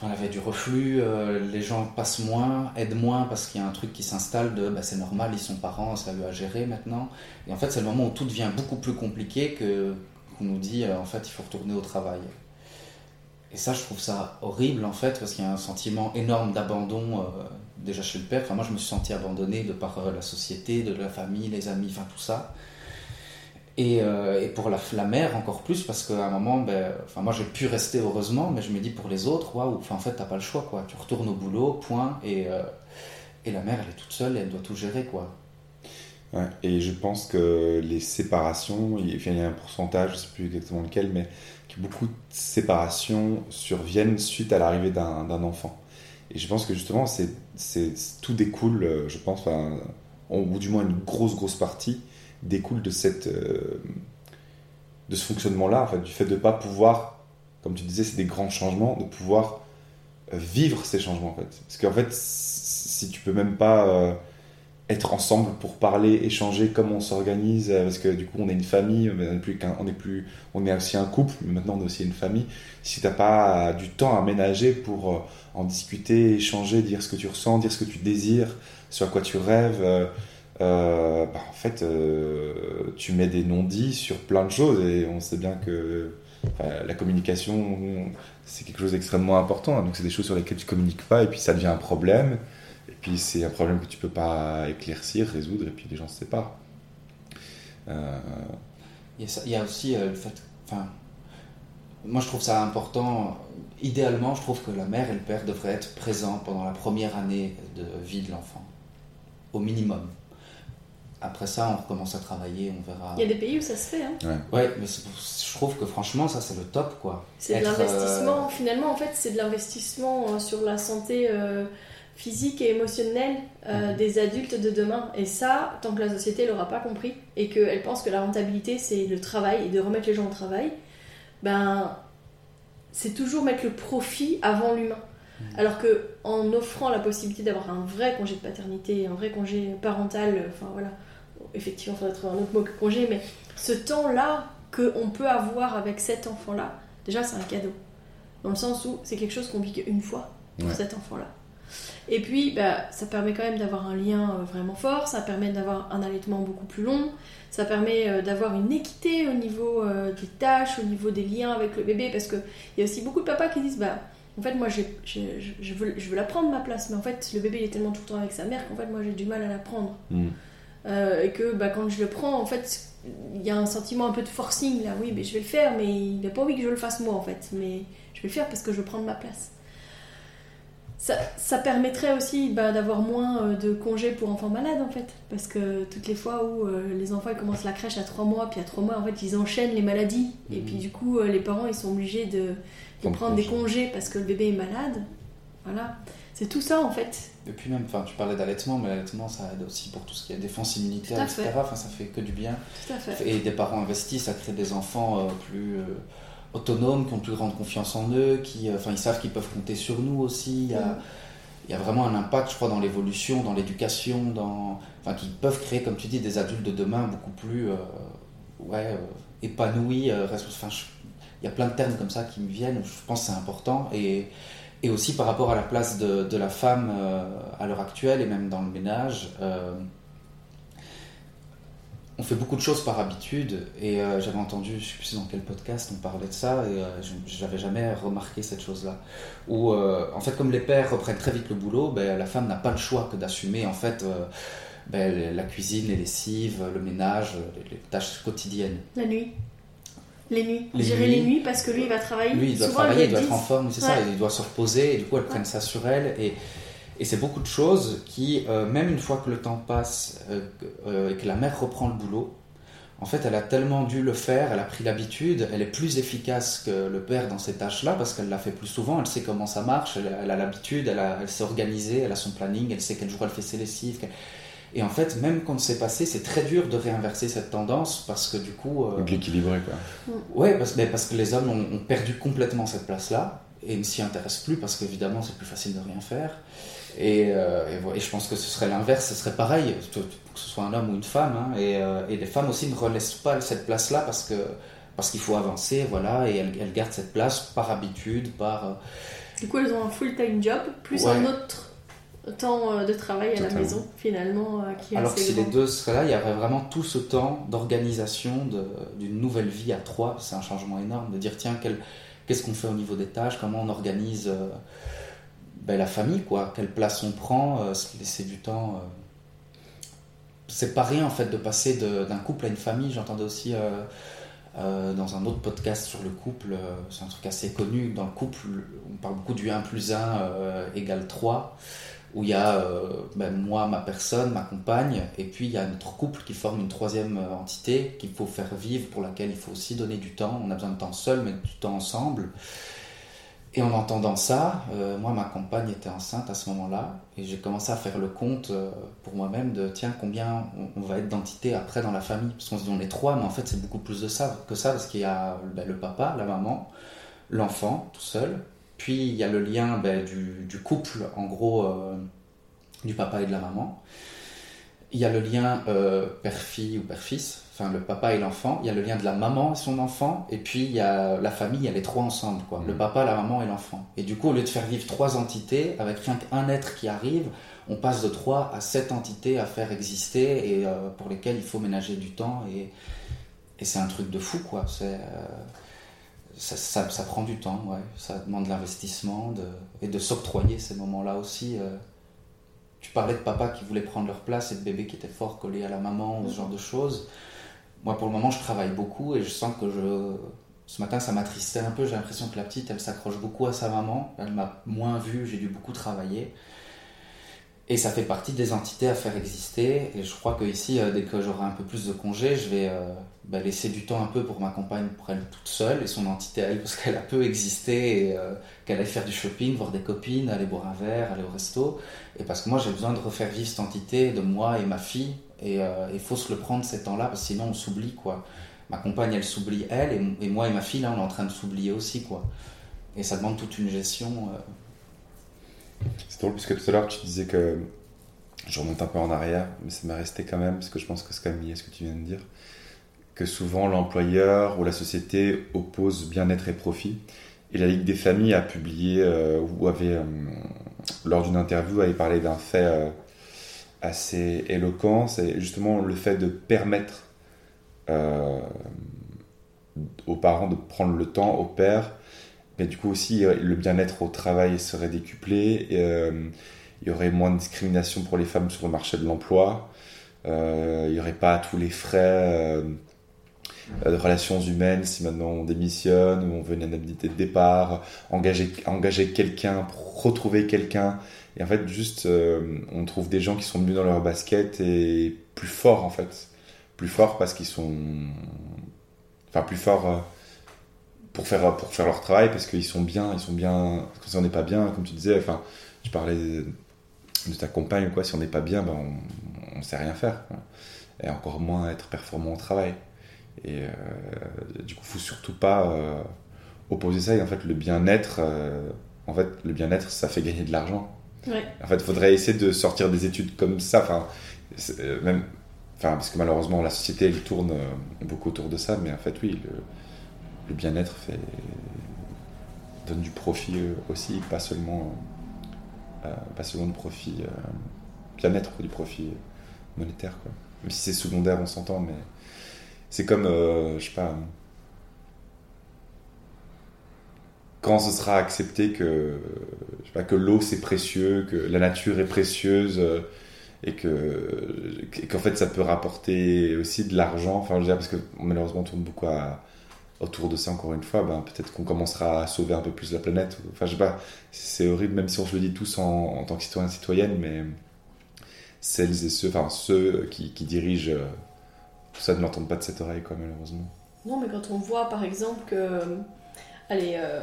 Speaker 3: elle avait du reflux, euh, les gens passent moins, aident moins parce qu'il y a un truc qui s'installe de bah, c'est normal, ils sont parents, ça lui à gérer maintenant. Et en fait, c'est le moment où tout devient beaucoup plus compliqué que qu'on nous dit euh, en fait il faut retourner au travail. Et ça, je trouve ça horrible en fait parce qu'il y a un sentiment énorme d'abandon euh, déjà chez le père. Enfin, moi, je me suis senti abandonné de par la société, de la famille, les amis, enfin tout ça. Et, euh, et pour la, mère encore plus parce qu'à un moment, ben, moi j'ai pu rester heureusement, mais je me dis pour les autres, waouh, en fait t'as pas le choix quoi. Tu retournes au boulot, point. Et, euh, et la mère elle est toute seule, et elle doit tout gérer quoi.
Speaker 2: Et je pense que les séparations, il y a un pourcentage, je sais plus exactement lequel, mais que beaucoup de séparations surviennent suite à l'arrivée d'un enfant. Et je pense que justement, c'est, tout découle, euh, je pense, enfin, ou du moins une grosse, grosse partie, découle de, cette, euh, de ce fonctionnement-là, en fait, du fait de ne pas pouvoir, comme tu disais, c'est des grands changements, de pouvoir euh, vivre ces changements, en fait. Parce qu'en fait, si tu peux même pas... euh, être ensemble pour parler, échanger, comment on s'organise, parce que du coup on est une famille, on est plus on est plus, on est aussi un couple, mais maintenant on est aussi une famille. Si t'as pas du temps à ménager pour en discuter, échanger, dire ce que tu ressens, dire ce que tu désires, sur quoi tu rêves, euh, bah, en fait euh, tu mets des non-dits sur plein de choses et on sait bien que la communication c'est quelque chose d'extrêmement important, hein. donc c'est des choses sur lesquelles tu communiques pas et puis ça devient un problème. Et puis c'est un problème que tu peux pas éclaircir, résoudre, et puis les gens se séparent. Euh,
Speaker 3: Il y a, il y a aussi le fait. Enfin, moi, je trouve ça important. Idéalement, je trouve que la mère et le père devraient être présents pendant la première année de vie de l'enfant, au minimum. Après ça, on recommence à travailler, on verra.
Speaker 1: Il y a des pays où ça se fait. Hein.
Speaker 3: Ouais, mais je trouve que franchement, ça c'est le top, quoi.
Speaker 1: C'est de
Speaker 3: Être,
Speaker 1: l'investissement. Finalement, en fait, c'est de l'investissement euh, sur la santé euh, physique et émotionnelle euh,
Speaker 3: Mhm.
Speaker 1: des adultes de demain. Et ça, tant que la société l'aura pas compris et qu'elle pense que la rentabilité c'est le travail et de remettre les gens au travail, ben c'est toujours mettre le profit avant l'humain. Alors que en offrant la possibilité d'avoir un vrai congé de paternité, un vrai congé parental, euh, enfin voilà, effectivement, il faudrait trouver un autre mot que congé, mais ce temps-là qu'on peut avoir avec cet enfant-là, déjà c'est un cadeau. Dans le sens où c'est quelque chose qu'on vit qu'une fois pour
Speaker 2: Ouais.
Speaker 1: cet enfant-là. Et puis, bah, ça permet quand même d'avoir un lien euh, vraiment fort, ça permet d'avoir un allaitement beaucoup plus long, ça permet euh, d'avoir une équité au niveau euh, des tâches, au niveau des liens avec le bébé, parce qu'il y a aussi beaucoup de papas qui disent, bah, en fait, moi, je, je veux, je veux la prendre ma place, mais en fait, le bébé il est tellement tout le temps avec sa mère qu'en fait, moi, j'ai du mal à la prendre.
Speaker 2: hmm.
Speaker 1: Euh, et que bah, quand je le prends, en fait, il y a un sentiment un peu de forcing là. Oui, mais je vais le faire, mais il n'a pas envie que je le fasse moi en fait. Mais je vais le faire parce que je veux prendre ma place. Ça, ça permettrait aussi bah, d'avoir moins euh, de congés pour enfants malades en fait. Parce que toutes les fois où euh, les enfants ils commencent la crèche à 3 mois, puis à 3 mois en fait ils enchaînent les maladies. Et
Speaker 3: Mhm.
Speaker 1: puis du coup les parents ils sont obligés de, de
Speaker 2: Prendre
Speaker 1: des
Speaker 2: congé.
Speaker 1: congés parce que le bébé est malade. Voilà. C'est tout ça en fait.
Speaker 3: Et puis même, enfin, tu parlais d'allaitement, mais l'allaitement ça aide aussi pour tout ce qui est défense immunitaire, etc. Enfin, ça fait que du bien.
Speaker 1: Tout à fait.
Speaker 3: Et des parents investis, ça crée des enfants euh, plus euh, autonomes, qui ont plus grande confiance en eux, qui, euh, ils savent qu'ils peuvent compter sur nous aussi. Il y a,
Speaker 1: Mhm.
Speaker 3: il y a vraiment un impact, je crois, dans l'évolution, dans l'éducation, dans, enfin, qui peuvent créer, comme tu dis, des adultes de demain beaucoup plus, ouais, épanouis. resp- enfin, je- il y a plein de termes comme ça qui me viennent. Je pense que c'est important et et aussi par rapport à la place de, la femme euh, à l'heure actuelle et même dans le ménage. euh, on fait beaucoup de choses par habitude et euh, j'avais entendu, je sais plus dans quel podcast on parlait de ça et je n'avais jamais remarqué cette chose-là. Où en fait comme les pères reprennent très vite le boulot, ben, la femme n'a pas le choix que d'assumer en fait ben, la cuisine, les lessives, le ménage, les, tâches quotidiennes.
Speaker 4: La nuit. Les nuits.
Speaker 3: Les
Speaker 4: Gérer
Speaker 3: nuits.
Speaker 4: les nuits parce que lui il va travailler.
Speaker 3: Lui, il doit
Speaker 4: Souvent,
Speaker 3: travailler, il
Speaker 4: elles
Speaker 3: doit être en forme, c'est ça,
Speaker 4: Ouais.
Speaker 3: il doit se reposer, et du coup, elles prennent ça sur elle. Et, et c'est beaucoup de choses qui, euh, même une fois que le temps passe euh, euh, et que la mère reprend le boulot, en fait, elle a tellement dû le faire, elle a pris l'habitude, elle est plus efficace que le père dans ces tâches-là parce qu'elle l'a fait plus souvent, elle sait comment ça marche, elle, elle a l'habitude, elle, s'est organisée, elle a son planning, elle sait quel jour elle fait ses lessives. quel- Et en fait, même quand c'est passé, c'est très dur de réinverser cette tendance parce que du coup. euh,
Speaker 2: Donc l'équilibrer, quoi.
Speaker 3: Ouais, parce, mais parce que les hommes ont, ont perdu complètement cette place-là et ne s'y intéressent plus parce qu'évidemment c'est plus facile de rien faire. Et, euh, et voilà, et je pense que ce serait l'inverse, ce serait pareil, que ce soit un homme ou une femme. hein, et, euh, et les femmes aussi ne relaissent pas cette place-là parce que parce qu'il faut avancer, voilà, et elles, elles gardent cette place par habitude, par. euh,
Speaker 4: Du coup, elles ont un full-time job, plus
Speaker 3: Ouais.
Speaker 4: un autre temps euh, de travail à la maison, finalement, euh, qui est
Speaker 3: Alors que si les deux seraient là, il y aurait vraiment tout ce temps d'organisation d'une nouvelle vie à trois. C'est un changement énorme de dire tiens, qu'est-ce qu'on fait au niveau des tâches, comment on organise euh, ben, la famille, quoi, quelle place on prend, euh, se laisser du temps. euh. C'est pas rien en fait de passer d'un couple à une famille. J'entendais aussi euh, dans un autre podcast sur le couple, euh, c'est un truc assez connu. Dans le couple, on parle beaucoup du 1 plus 1 euh, égale 3 où il y a euh, ben, moi, ma personne, ma compagne, et puis il y a notre couple qui forme une troisième euh, entité qu'il faut faire vivre, pour laquelle il faut aussi donner du temps. On a besoin de temps seul, mais du temps ensemble. Et en entendant ça, euh, moi, ma compagne était enceinte à ce moment-là, et j'ai commencé à faire le compte pour moi-même de tiens, combien on, on va être d'entités après dans la famille Parce qu'on se dit on est trois, mais en fait c'est beaucoup plus de ça que ça, parce qu'il y a ben, le papa, la maman, l'enfant tout seul, puis il y a le lien ben, du, du couple, en gros, euh, du papa et de la maman. Il y a le lien euh, père-fille ou père-fils, enfin le papa et l'enfant. Il y a le lien de la maman et son enfant. Et puis il y a la famille, il y a les trois ensemble, quoi. Le
Speaker 2: Mhm.
Speaker 3: papa, la maman et l'enfant. Et du coup, au lieu de faire vivre trois entités, avec rien qu'un être qui arrive, on passe de trois à sept entités à faire exister et euh, pour lesquelles il faut ménager du temps. Et, et c'est un truc de fou, quoi. C'est. Ça, prend du temps, ouais. Ça demande de l'investissement et de s'octroyer ces moments-là aussi. euh. Tu parlais de papa qui voulait prendre leur place et de bébé qui était fort collé à la maman ou ce genre de choses. Moi, pour le moment, je travaille beaucoup et je sens que je. Ce matin, ça m'attristait un peu. J'ai l'impression que la petite, elle s'accroche beaucoup à sa maman. Elle m'a moins vu, j'ai dû beaucoup travailler. Et ça fait partie des entités à faire exister. Et je crois que ici, euh, dès que j'aurai un peu plus de congés, je vais euh, bah, laisser du temps un peu pour ma compagne, pour elle toute seule, et son entité à elle, parce qu'elle a peu existé, et euh, qu'elle aille faire du shopping, voir des copines, aller boire un verre, aller au resto. Et parce que moi, j'ai besoin de refaire vivre cette entité de moi et ma fille. Et il faut se le prendre ces temps-là, parce que sinon on s'oublie, quoi. Ma compagne, elle s'oublie, elle, et, et moi et ma fille, là, on est en train de s'oublier aussi, quoi. Et ça demande toute une gestion.
Speaker 2: C'est drôle, puisque tout à l'heure, tu disais que. Je remonte un peu en arrière, mais ça m'est resté quand même, parce que je pense que c'est quand même lié à ce que tu viens de dire. Que souvent, l'employeur ou la société oppose bien-être et profit. Et la Ligue des familles a publié, euh, ou avait, euh, lors d'une interview, avait parlé d'un fait euh, assez éloquent. C'est justement le fait de permettre aux parents de prendre le temps, au père, mais du coup aussi, euh, le bien-être au travail serait décuplé. Et, euh, il y aurait moins de discrimination pour les femmes sur le marché de l'emploi. Euh, il n'y aurait pas tous les frais euh, de relations humaines si maintenant on démissionne ou on veut une indemnité de départ, engager, engager quelqu'un retrouver quelqu'un. Et en fait, juste, euh, on trouve des gens qui sont mieux dans leur basket et plus forts en fait. Plus forts parce qu'ils sont. Enfin, plus forts. Pour faire, pour faire leur travail parce qu'ils sont bien, ils sont bien. Parce que si on n'est pas bien, comme tu disais, enfin, tu parlais de, ta compagne quoi, si on n'est pas bien, ben on ne sait rien faire. quoi. Et encore moins être performant au travail. Et euh, du coup, faut surtout pas euh, opposer ça. Et en fait, le bien-être, euh, en fait, le bien-être, ça fait gagner de l'argent.
Speaker 4: Ouais.
Speaker 2: En fait, il faudrait essayer de sortir des études comme ça. Enfin, euh, même, enfin, parce que malheureusement, la société, elle tourne beaucoup autour de ça. Mais en fait, oui, le, le bien-être fait donne du profit euh, aussi, pas seulement, euh, pas seulement du profit euh, bien-être, du profit monétaire. Quoi. Même si c'est secondaire, on s'entend, mais c'est comme, euh, je sais pas, quand ce sera accepté que, je sais pas, que l'eau c'est précieux, que la nature est précieuse euh, et que qu'en fait ça peut rapporter aussi de l'argent. Enfin, je veux dire, parce que malheureusement on tourne beaucoup à- autour de ça encore une fois. Ben, peut-être qu'on commencera à sauver un peu plus la planète. Enfin, je sais pas, c'est horrible même si on se le dit tous en, tant que citoyen citoyenne, mais celles et ceux, enfin ceux qui, qui dirigent euh, ça ne l'entendent pas de cette oreille, quoi, malheureusement.
Speaker 1: Non, mais quand on voit par exemple que, allez, euh,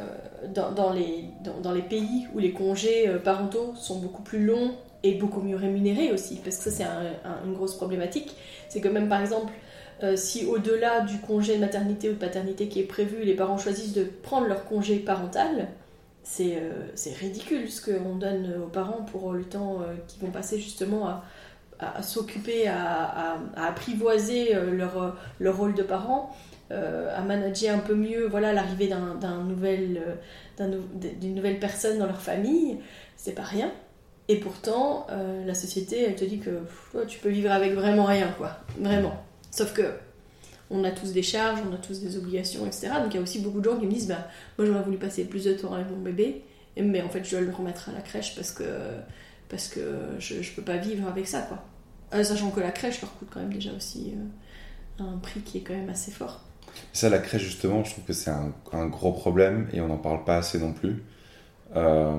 Speaker 1: dans, les, dans, les pays où les congés euh, parentaux sont beaucoup plus longs et beaucoup mieux rémunérés aussi, parce que ça c'est un- un- une grosse problématique, c'est que même par exemple, euh, si au-delà du congé de maternité ou de paternité qui est prévu, les parents choisissent de prendre leur congé parental, c'est euh, ridicule ce qu'on donne aux parents pour le temps euh, qu'ils vont passer justement à, s'occuper, à, apprivoiser euh, leur, leur rôle de parent à manager un peu mieux voilà l'arrivée d'un nouvel d'un nou- d'une nouvelle personne dans leur famille c'est pas rien. Et pourtant la société elle te dit que tu peux vivre avec vraiment rien quoi. Vraiment sauf que on a tous des charges on a tous des obligations etc donc il y a aussi beaucoup de gens qui me disent bah moi j'aurais voulu passer plus de temps avec mon bébé mais en fait je dois le remettre à la crèche parce que je, je peux pas vivre avec ça quoi Euh, sachant que la crèche leur coûte quand même déjà aussi euh, un prix qui est quand même assez fort
Speaker 2: Ça, la crèche, justement, je trouve que c'est un, gros problème et on n'en parle pas assez non plus. Euh,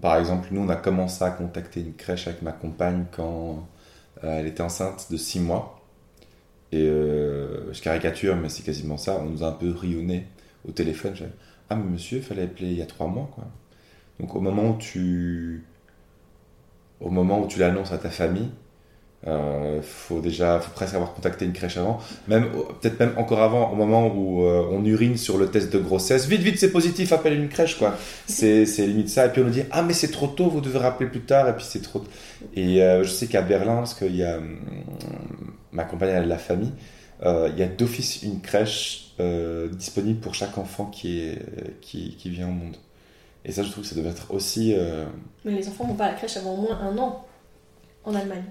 Speaker 2: par exemple, nous, on a commencé à contacter une crèche avec ma compagne quand elle était enceinte de 6 mois. Et euh, je caricature, mais c'est quasiment ça. On nous a un peu rionné au téléphone. Ah, mais monsieur, il fallait appeler il y a 3 mois. Quoi. Donc, au moment où tu, au moment où tu l'annonces à ta famille, euh, faut déjà, faut presque avoir contacté une crèche avant, même peut-être même encore avant, au moment où euh, on urine sur le test de grossesse. Vite, vite, c'est positif, appelle une crèche, quoi. C'est, limite ça. Et puis on nous dit, ah mais c'est trop tôt, vous devez rappeler plus tard. Et puis c'est trop. Et euh, je sais qu'à Berlin, parce qu'il y a hum, ma compagne elle a de la famille, euh, il y a d'office une crèche disponible pour chaque enfant qui qui, vient au monde. Et ça, je trouve que ça devait être aussi.
Speaker 1: Mais les enfants vont pas à la crèche avant au moins un an en Allemagne.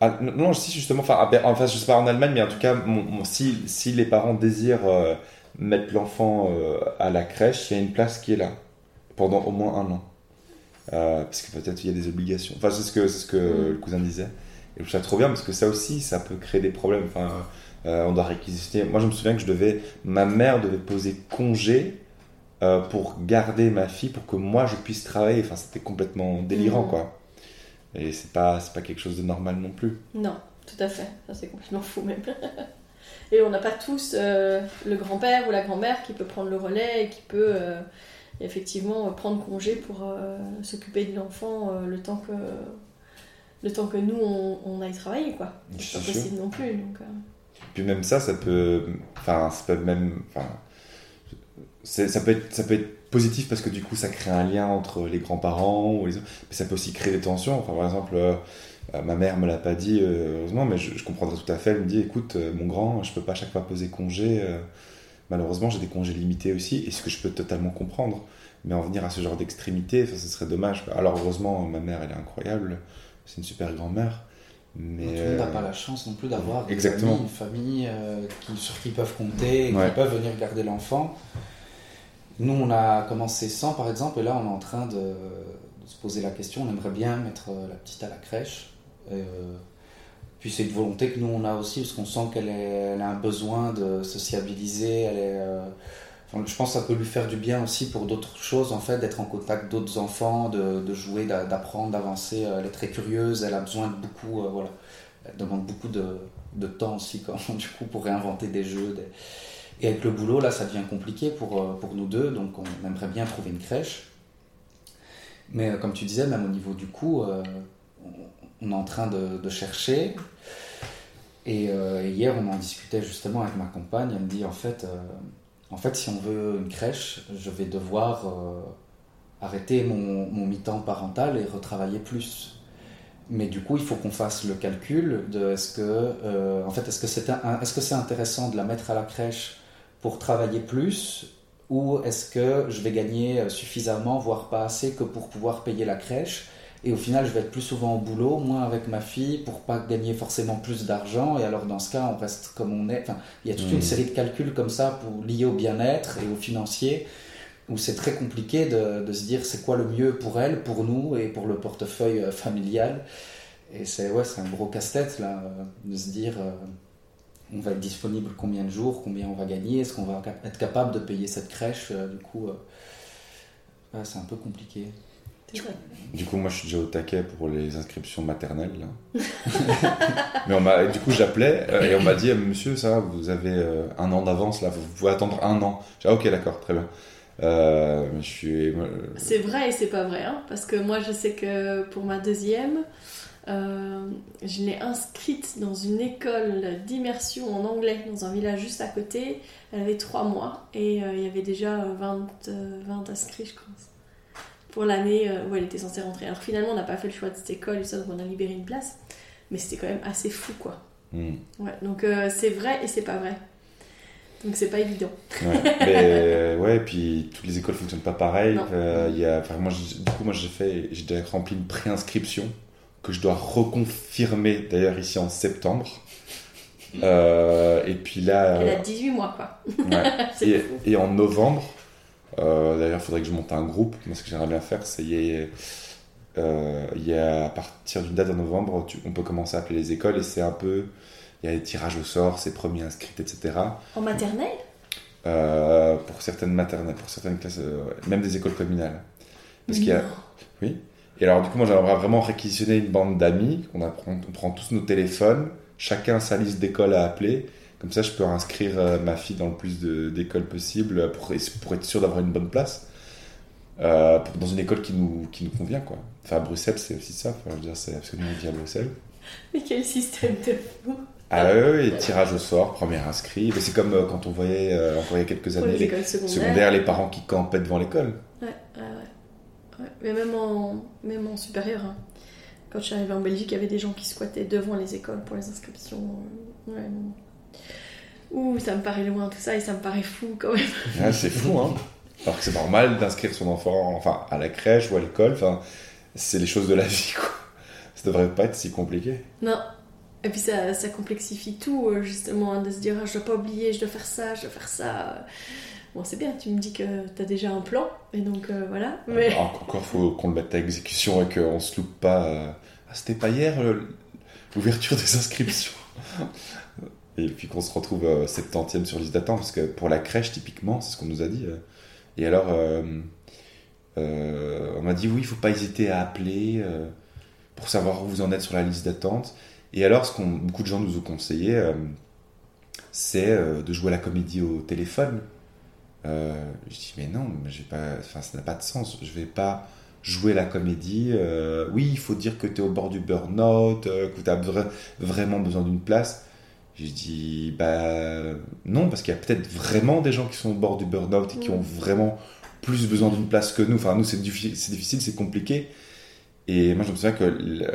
Speaker 2: Ah, non, si justement, enfin, à Ber- enfin, je sais pas en Allemagne, mais en tout cas, mon- mon- si, si les parents désirent euh, mettre l'enfant euh, à la crèche, il y a une place qui est là pendant au moins un an. Euh, parce que peut-être il y a des obligations. Enfin, c'est ce que, c'est ce que
Speaker 1: Mm.
Speaker 2: le cousin disait. Et je trouve ça trop bien parce que ça aussi, ça peut créer des problèmes. Enfin, on doit réquisitionner. Moi, je me souviens que je devais, ma mère devait poser congé pour garder ma fille pour que moi je puisse travailler. Enfin, c'était complètement délirant,
Speaker 1: Mm.
Speaker 2: quoi. Et c'est pas, pas quelque chose de normal non plus.
Speaker 1: Non, tout à fait. Ça, c'est complètement fou même. et on n'a pas tous euh, le grand-père ou la grand-mère qui peut prendre le relais et qui peut euh, effectivement euh, prendre congé pour euh, s'occuper de l'enfant le temps que le temps que nous on, on aille travailler quoi. C'est pas possible non plus. Donc,
Speaker 2: Puis même ça, ça peut, enfin, ça peut même, enfin, ça peut être, ça peut être positif parce que du coup, ça crée un lien entre les grands-parents ou les autres. Mais ça peut aussi créer des tensions. Enfin, par exemple, euh, euh, ma mère me l'a pas dit, euh, heureusement, mais je, je comprendrais tout à fait. Elle me dit, écoute, euh, mon grand, je peux pas à chaque fois poser congé. malheureusement, j'ai des congés limités aussi, et ce que je peux totalement comprendre. Mais en venir à ce genre d'extrémité, ça, ce serait dommage. Alors heureusement, ma mère, elle est incroyable. C'est une super grand-mère. Mais
Speaker 3: Tout le monde n'a pas la chance non plus d'avoir une famille qui, sur qui ils peuvent compter,
Speaker 2: Ouais.
Speaker 3: qui peuvent venir garder l'enfant. Nous, on a commencé sans, par exemple, et là, on est en train de, se poser la question. On aimerait bien mettre euh, la petite à la crèche. Euh, puis c'est une volonté que nous, on a aussi, parce qu'on sent qu'elle a un besoin de sociabiliser. Euh, je pense que ça peut lui faire du bien aussi pour d'autres choses, en fait, d'être en contact d'autres enfants, de, jouer, d'a- d'apprendre, d'avancer. Elle est très curieuse, elle a besoin de beaucoup, voilà, elle demande beaucoup de, temps aussi, du coup, pour réinventer des jeux. Et avec le boulot, là, ça devient compliqué pour, euh, pour nous deux, donc on aimerait bien trouver une crèche. Mais euh, comme tu disais, même au niveau du coût, euh, on, est en train de, chercher. Et hier, on en discutait justement avec ma compagne. Elle me dit en fait, en fait, si on veut une crèche, je vais devoir arrêter mon, mi-temps parental et retravailler plus. Mais du coup, il faut qu'on fasse le calcul de est-ce que, en fait, est-ce que c'est est-ce que c'est intéressant de la mettre à la crèche pour travailler plus ou est-ce que je vais gagner suffisamment, voire pas assez, que pour pouvoir payer la crèche Et au final, je vais être plus souvent au boulot, moins avec ma fille, pour pas gagner forcément plus d'argent. Et alors, dans ce cas, on reste comme on est. Enfin, il y a toute une
Speaker 2: Mhm.
Speaker 3: série de calculs comme ça pour liés au bien-être et au financier, où c'est très compliqué de, de se dire c'est quoi le mieux pour elle, pour nous et pour le portefeuille euh, familial. Et c'est ouais, c'est un gros casse-tête là, euh, de se dire euh, on va être disponible combien de jours, combien on va gagner, est-ce qu'on va être capable de payer cette crèche. euh, du coup, euh, ouais, c'est un peu compliqué.
Speaker 2: Du coup, moi, je suis déjà au taquet pour les inscriptions maternelles. Mais on m'a, du coup, j'appelais euh, et on m'a dit, monsieur, ça, va, vous avez euh, un an d'avance là, vous pouvez attendre un an. J'ai dit, ah, ok, d'accord, très bien. Euh, je suis.
Speaker 1: C'est vrai et c'est pas vrai, hein, parce que moi je sais que pour ma deuxième, euh, je l'ai inscrite dans une école d'immersion en anglais dans un village juste à côté. Elle avait trois mois et euh, il y avait déjà 20, euh, 20 inscrits, je pense, pour l'année où elle était censée rentrer. Alors finalement, on n'a pas fait le choix de cette école et ça, donc on a libéré une place, mais c'était quand même assez fou, quoi.
Speaker 2: hmm.
Speaker 1: Ouais, donc euh, c'est vrai et c'est pas vrai. Donc c'est pas évident.
Speaker 2: Ouais, mais ouais, et puis toutes les écoles fonctionnent pas pareil. Euh, y a, enfin, moi, j'ai- du coup, moi, j'ai fait, j'ai déjà rempli une préinscription que je dois reconfirmer d'ailleurs ici en septembre. Euh, et puis là,
Speaker 1: Elle
Speaker 2: euh,
Speaker 1: a 18 mois, quoi.
Speaker 2: ouais.
Speaker 1: C'est
Speaker 2: et,
Speaker 1: fou.
Speaker 2: et en novembre, euh, d'ailleurs, il faudrait que je monte un groupe. Moi, ce que j'aimerais bien faire, c'est il y a, euh, il y a à partir d'une date en novembre, tu- on peut commencer à appeler les écoles et c'est un peu, il y a des tirages au sort, c'est premiers inscrits, etc.
Speaker 1: En maternelle?
Speaker 2: Euh, pour certaines maternelles, pour certaines classes, euh, même des écoles communales. Parce qu'il y a, oui? Et alors du coup, moi, j'aimerais vraiment réquisitionner une bande d'amis. On apprend, on prend tous nos téléphones, chacun sa liste d'écoles à appeler. Comme ça, je peux inscrire euh, ma fille dans le plus d'écoles possible pour, pour être sûr d'avoir une bonne place. Euh, pour- dans une école qui nous, qui nous convient, quoi. Enfin, à Bruxelles, c'est aussi ça. Enfin, je veux dire, c'est vit à Bruxelles.
Speaker 1: Mais quel système de fou
Speaker 2: Ah oui, tirage au sort, premier inscrit. Mais c'est comme euh, quand on voyait, euh, encore il y a quelques années,
Speaker 1: les
Speaker 2: les
Speaker 1: écoles secondaires.
Speaker 2: secondaires, les parents qui campaient devant l'école.
Speaker 1: Ouais, ouais. Ouais, Mais même en, même en supérieur, hein. quand je suis arrivée en Belgique, il y avait des gens qui squattaient devant les écoles pour les inscriptions. Ouais, non. Ouh, ça me paraît loin tout ça et ça me paraît fou quand même.
Speaker 2: Ah, c'est fou, hein. Alors que c'est normal d'inscrire son enfant enfin, à la crèche ou à l'école. Enfin, c'est les choses de la vie, quoi. Ça devrait pas être si compliqué.
Speaker 1: Non. Et puis ça, ça complexifie tout, euh, justement, hein, de se dire, ah, je dois pas oublier, je dois faire ça, je dois faire ça. Bon, c'est bien, tu me dis que t'as déjà un plan, et donc euh, voilà. Mais...
Speaker 2: Alors, encore, faut qu'on le mette à exécution et qu'on se loupe pas. euh, Ah, c'était pas hier euh, l'ouverture des inscriptions. Et puis qu'on se retrouve euh, 70e sur liste d'attente, parce que pour la crèche, typiquement, c'est ce qu'on nous a dit. Et alors, euh, euh, on m'a dit oui, il faut pas hésiter à appeler euh, pour savoir où vous en êtes sur la liste d'attente. Et alors, ce qu'on beaucoup de gens nous ont conseillé, euh, c'est euh, de jouer à la comédie au téléphone. Euh, je dis mais non, mais j'ai pas, enfin ça n'a pas de sens. Je vais pas jouer la comédie. euh, oui, il faut dire que tu es au bord du burn-out, euh, que tu as vraiment besoin d'une place. J'ai dit bah non parce qu'il y a peut-être vraiment des gens qui sont au bord du burn-out et qui
Speaker 1: Mm.
Speaker 2: ont vraiment plus besoin d'une place que nous. Enfin nous c'est difficile, c'est difficile, c'est compliqué. Et moi je me souviens que le-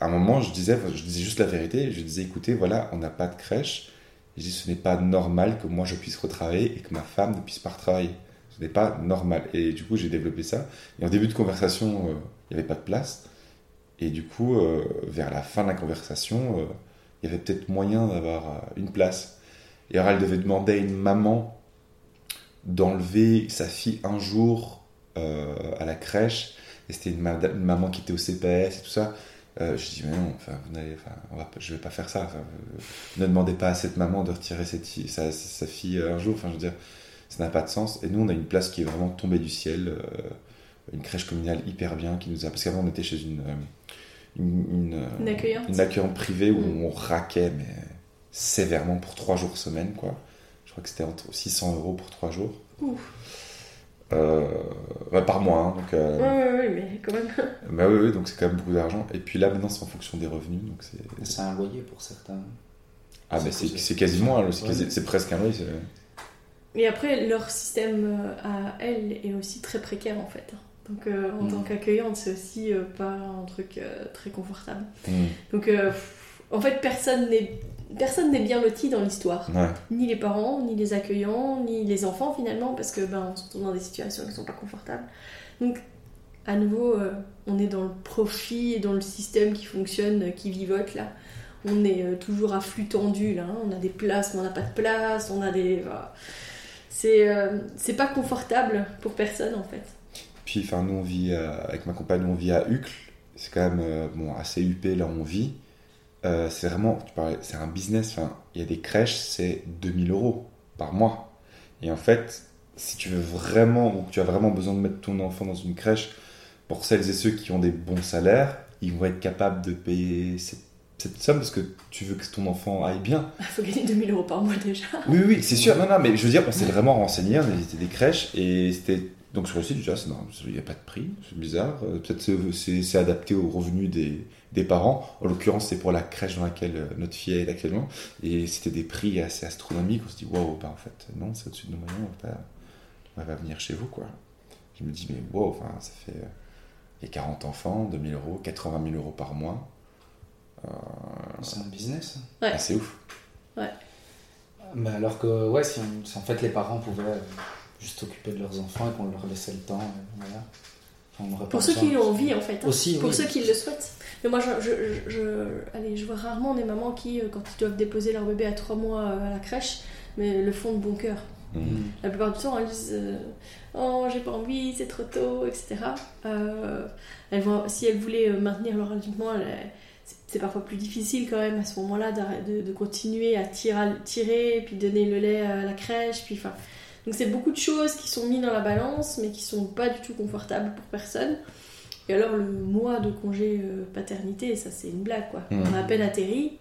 Speaker 2: à un moment je disais, je disais juste la vérité. Je disais écoutez voilà on n'a pas de crèche. Je dis ce n'est pas normal que moi je puisse retravailler et que ma femme ne puisse pas retravailler. Ce n'est pas normal. Et du coup, j'ai développé ça. Et en début de conversation, euh, il n'y avait pas de place. Et du coup, euh, vers la fin de la conversation, euh, il y avait peut-être moyen d'avoir une place. Et alors, elle devait demander à une maman d'enlever sa fille un jour à la crèche. Et c'était une, une maman qui était au CPS et tout ça. Euh, je dis, mais non, enfin, vous n'allez- enfin, on va je ne vais pas faire ça. Enfin, euh, ne demandez pas à cette maman de retirer cette sa, sa fille un jour. Enfin, je veux dire, ça n'a pas de sens. Et nous, on a une place qui est vraiment tombée du ciel, euh, une crèche communale hyper bien qui nous a. Parce qu'avant, on était chez une, une, une,
Speaker 1: Une accueillante.
Speaker 2: une accueillante privée où
Speaker 1: Mm.
Speaker 2: on raquait, mais sévèrement pour trois jours semaine, quoi. Je crois que c'était entre 600 euros pour trois jours.
Speaker 1: Ouf.
Speaker 2: Euh, par mois, hein, donc. euh,
Speaker 1: Ouais, ouais, ouais, mais quand même.
Speaker 2: bah oui, oui, donc c'est quand même beaucoup d'argent. Et puis là, maintenant, c'est en fonction des revenus, donc c'est.
Speaker 3: C'est un loyer pour certains.
Speaker 2: Ah,
Speaker 3: C'est
Speaker 2: mais c'est c'est quasiment, c'est
Speaker 3: Ouais.
Speaker 2: quasi- c'est presque un loyer. c'est-
Speaker 1: Et après, leur système euh, à elle est aussi très précaire en fait. Donc euh, en
Speaker 3: Mm.
Speaker 1: tant qu'accueillante, c'est aussi euh, pas un truc euh, très confortable.
Speaker 2: Mm.
Speaker 1: Donc euh, pff, en fait, personne n'est personne n'est bien loti dans l'histoire.
Speaker 2: Ouais.
Speaker 1: Ni les parents, ni les accueillants, ni les enfants finalement, parce que ben on se retrouve dans des situations qui sont pas confortables. Donc à nouveau, euh, on est dans le profit et dans le système qui fonctionne, euh, qui vivote là. On est euh, toujours à flux tendu là. hein. On a des places, mais on n'a pas de place. On a des. voilà. C'est euh, c'est pas confortable pour personne en fait.
Speaker 2: Puis, enfin, nous, on vit, avec ma compagne, on vit à Uccle. C'est quand même bon, assez huppé là où on vit. Euh, c'est vraiment, tu parlais, c'est un business. Enfin, il y a des crèches, c'est 2000 euros par mois. Et en fait, si tu veux vraiment, ou tu as vraiment besoin de mettre ton enfant dans une crèche, pour celles et ceux qui ont des bons salaires, ils vont être capables de payer cette, cette somme parce que tu veux que ton enfant aille bien.
Speaker 1: Il faut gagner 2000 euros par mois déjà.
Speaker 2: Oui, oui, c'est sûr. Non, non, mais je veux dire, on s'est vraiment renseigné, on a visité des crèches et c'était. Donc sur le site, déjà, non, il n'y a pas de prix, c'est bizarre. Euh, Peut-être c'est- c'est c'est adapté aux revenus des, des parents. En l'occurrence, c'est pour la crèche dans laquelle euh, notre fille est actuellement. Et c'était des prix assez astronomiques. On se dit, waouh, bah en fait, non, c'est au-dessus de nos moyens, on va pas, on va pas venir chez vous, quoi. Je me dis, mais waouh, enfin, ça fait. euh, Il y a 40 enfants, 2000 euros, 80 000 euros par mois.
Speaker 3: C'est un business.
Speaker 1: Ouais.
Speaker 2: Ah, c'est ouf.
Speaker 3: Mais alors que, ouais, si, on- si en fait les parents pouvaient euh, juste s'occuper de leurs enfants et qu'on leur laissait le temps, euh, voilà.
Speaker 1: Pour ceux qui l'ont envie en fait. hein.
Speaker 3: Aussi,
Speaker 1: Pour
Speaker 3: oui.
Speaker 1: ceux qui le souhaitent. Mais moi, je, je, je- allez, je vois rarement des mamans qui, euh, quand ils doivent déposer leur bébé à 3 mois euh, à la crèche, mais le font de bon cœur.
Speaker 2: Mhm.
Speaker 3: Mm.
Speaker 1: La plupart du temps, elles disent euh, Oh, j'ai pas envie, c'est trop tôt, etc. Euh, elles vont, si elles voulaient maintenir leur allaitement, c'est- parfois plus difficile quand même à ce moment-là de continuer à tirer, tirer, puis donner le lait à la crèche. Puis, enfin, donc c'est beaucoup de choses qui sont mises dans la balance, mais qui sont pas du tout confortables pour personne. Et alors le mois de congé euh, paternité, ça c'est une blague quoi. On a à peine atterri,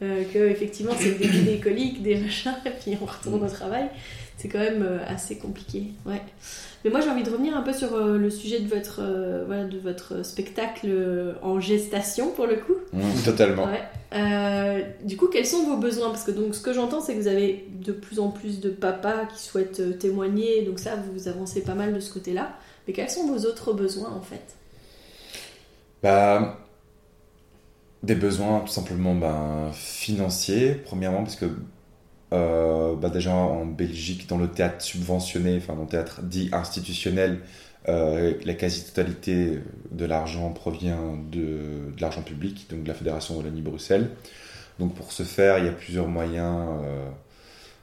Speaker 1: euh, que effectivement c'est des, des coliques, des machins, et puis on retourne au travail. C'est quand même euh, assez compliqué. Ouais. Mais moi j'ai envie de revenir un peu sur euh, le sujet de votre, euh, voilà, de votre spectacle en gestation pour le coup.
Speaker 2: Mhm, totalement.
Speaker 1: Ouais. Euh, du coup, quels sont vos besoins? Parce que donc, ce que j'entends, c'est que vous avez de plus en plus de papas qui souhaitent témoigner, donc ça, vous avancez pas mal de ce côté-là. Mais quels sont vos autres besoins en fait?
Speaker 2: Bah, des besoins tout simplement ben, financiers, premièrement, parce que euh, bah, déjà en Belgique, dans le théâtre subventionné, enfin dans le théâtre dit institutionnel, euh, la quasi-totalité de l'argent provient de, l'argent public, donc de la Fédération Wallonie-Bruxelles. Donc pour ce faire, il y a plusieurs moyens euh,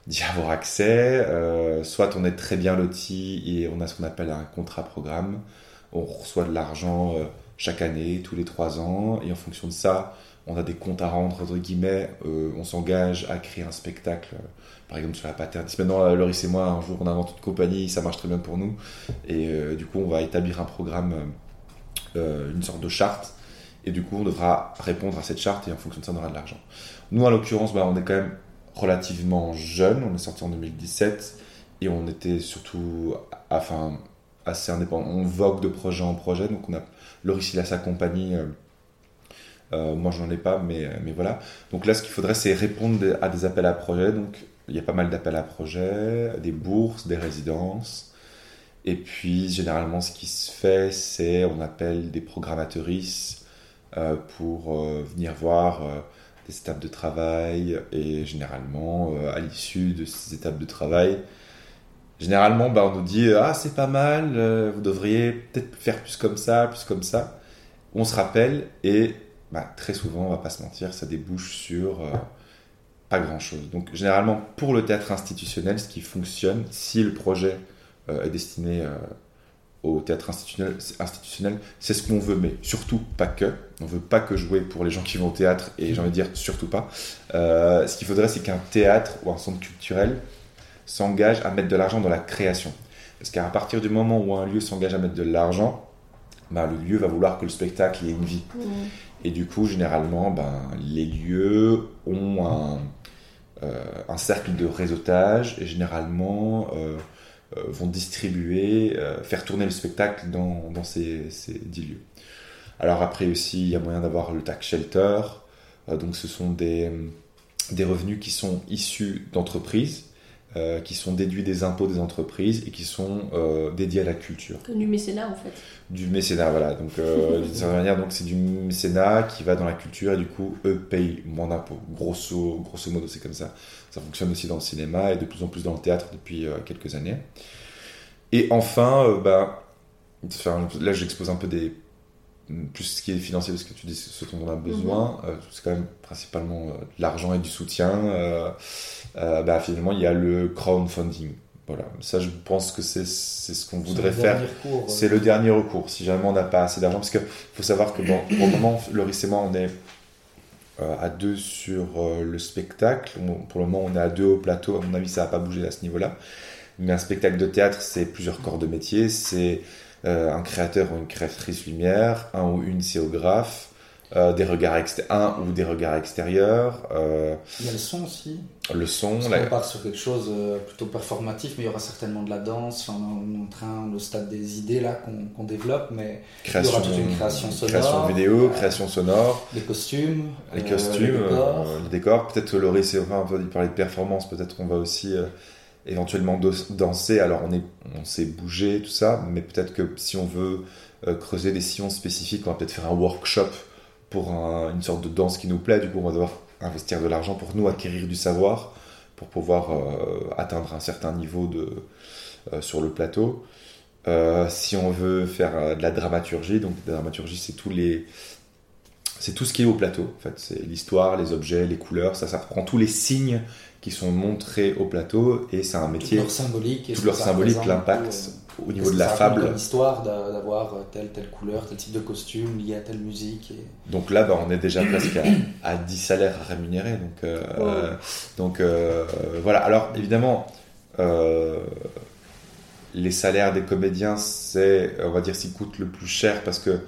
Speaker 2: d'y avoir accès. Soit on est très bien loti et on a ce qu'on appelle un contrat programme. On reçoit de l'argent chaque année, tous les trois ans, et en fonction de ça, on a des comptes à rendre, entre guillemets, Euh, on s'engage à créer un spectacle, euh, par exemple sur la paternité. Maintenant, euh, Loris et moi, un jour, on invente une compagnie, ça marche très bien pour nous, et du coup, on va établir un programme, une sorte de charte, et du coup, on devra répondre à cette charte, et en fonction de ça, on aura de l'argent. Nous, en l'occurrence, bah, on est quand même relativement jeune, on est sorti en 2017, et on était surtout, enfin, assez indépendant. On vogue de projet en projet, donc on a Loris, il a sa compagnie. Euh, moi, je n'en ai pas, mais, mais voilà. Donc là, ce qu'il faudrait, c'est répondre à des appels à projets. Donc, il y a pas mal d'appels à projets, des bourses, des résidences. Et puis, généralement, ce qui se fait, c'est on appelle des programmatrices euh, pour euh, venir voir euh, des étapes de travail. Et généralement, à l'issue de ces étapes de travail, généralement, bah, on nous dit Ah, c'est pas mal, vous devriez peut-être faire plus comme ça, plus comme ça. On se rappelle et bah, très souvent, on va pas se mentir, ça débouche sur euh, pas grand-chose. Donc généralement, pour le théâtre institutionnel, ce qui fonctionne, si le projet euh, est destiné euh, au théâtre institutionnel, c'est ce qu'on veut, mais surtout pas que. On veut pas que jouer pour les gens qui vont au théâtre, et j'ai envie de dire surtout pas. Ce qu'il faudrait, c'est qu'un théâtre ou un centre culturel s'engage à mettre de l'argent dans la création. Parce qu'à partir du moment où un lieu s'engage à mettre de l'argent, bah, le lieu va vouloir que le spectacle ait une vie. Et du coup, généralement, ben, les lieux ont un, euh, un cercle de réseautage et généralement euh, euh, vont distribuer, faire tourner le spectacle dans, dans ces, ces dix lieux. Alors après aussi, il y a moyen d'avoir le tax shelter. Donc ce sont des, des revenus qui sont issus d'entreprises, euh, qui sont déduits des impôts des entreprises et qui sont euh, dédiés à la culture
Speaker 1: Du mécénat en fait.
Speaker 2: du mécénat, voilà. Donc, euh, d'une certaine manière, donc c'est du mécénat qui va dans la culture et du coup, eux payent moins d'impôts. Grosso, grosso modo, c'est comme ça. Ça fonctionne aussi dans le cinéma et de plus en plus dans le théâtre depuis euh, quelques années. Et enfin, bah, Enfin, là, j'expose un peu des plus ce qui est financier parce que tu dis ce dont on a besoin. Euh, c'est quand même principalement euh, de l'argent et du soutien. Euh, euh, bah, finalement, il y a le crowdfunding. Voilà, ça je pense que c'est ce qu'on voudrait faire. C'est le dernier recours. Si jamais on n'a pas assez d'argent, parce qu'il faut savoir que bon, pour le moment, Loris et moi, on est à deux sur le spectacle. pour le moment, on est à deux au plateau. À mon avis, ça n'a pas bougé à ce niveau-là. Mais un spectacle de théâtre, c'est plusieurs corps de métier. C'est euh, un créateur ou une créatrice lumière, un ou une scéographe, euh, des regards un ou des regards extérieurs.
Speaker 3: Euh, il y a le son aussi.
Speaker 2: Le son.
Speaker 3: Parce on part sur quelque chose plutôt performatif, mais il y aura certainement de la danse. Enfin, on est en train, le stade des idées là qu'on développe, mais
Speaker 2: création,
Speaker 3: il y aura toute une création sonore,
Speaker 2: création vidéo, création sonore,
Speaker 3: les costumes,
Speaker 2: les costumes, les décors. les décors. Peut-être Laurie, c'est vrai, on va parler de performance. Peut-être qu'on va aussi éventuellement danser. Alors on, est, on sait bouger, tout ça, mais peut-être que si on veut euh, creuser des sillons spécifiques, on va peut-être faire un workshop pour une sorte de danse qui nous plaît. Du coup, on va devoir investir de l'argent pour nous acquérir du savoir, pour pouvoir euh, atteindre un certain niveau de, euh, sur le plateau. si on veut faire de la dramaturgie, donc la dramaturgie, c'est tous les c'est tout ce qui est au plateau. En fait, c'est l'histoire, les objets, les couleurs. Ça, ça prend tous les signes qui sont montrés au plateau et c'est un métier.
Speaker 3: Tout leur symbolique.
Speaker 2: Tout leur symbolique, l'impact euh, au niveau de la fable.
Speaker 3: L'histoire d'avoir telle, telle couleur, tel type de costume lié à telle musique.
Speaker 2: Donc là, bah, on est déjà presque à, 10 salaires à rémunérer. Donc, euh, donc euh, voilà. Alors évidemment, les salaires des comédiens, c'est, on va dire, ce qui coûte le plus cher parce que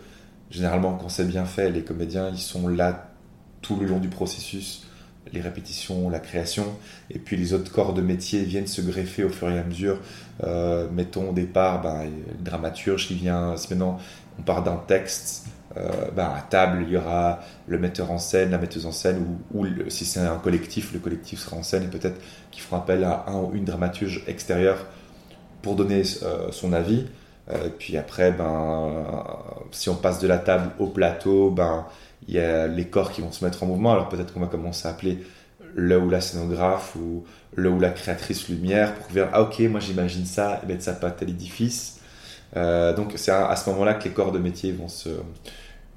Speaker 2: généralement, quand c'est bien fait, les comédiens, ils sont là tout le long du processus les répétitions, la création, et puis les autres corps de métier viennent se greffer au fur et à mesure. Euh, mettons au départ, ben, le dramaturge qui vient, si maintenant on part d'un texte, euh, ben, à table il y aura le metteur en scène, la metteuse en scène, ou, si c'est un collectif, le collectif sera en scène, et peut-être qu'ils feront appel à un ou une dramaturge extérieure pour donner euh, son avis. puis après, ben, si on passe de la table au plateau, ben, il y a les corps qui vont se mettre en mouvement. Alors peut-être qu'on va commencer à appeler le ou la scénographe ou le ou la créatrice lumière pour dire ah ok moi j'imagine ça et mettre ça pas tel édifice. Euh, donc c'est à, ce moment-là que les corps de métier vont se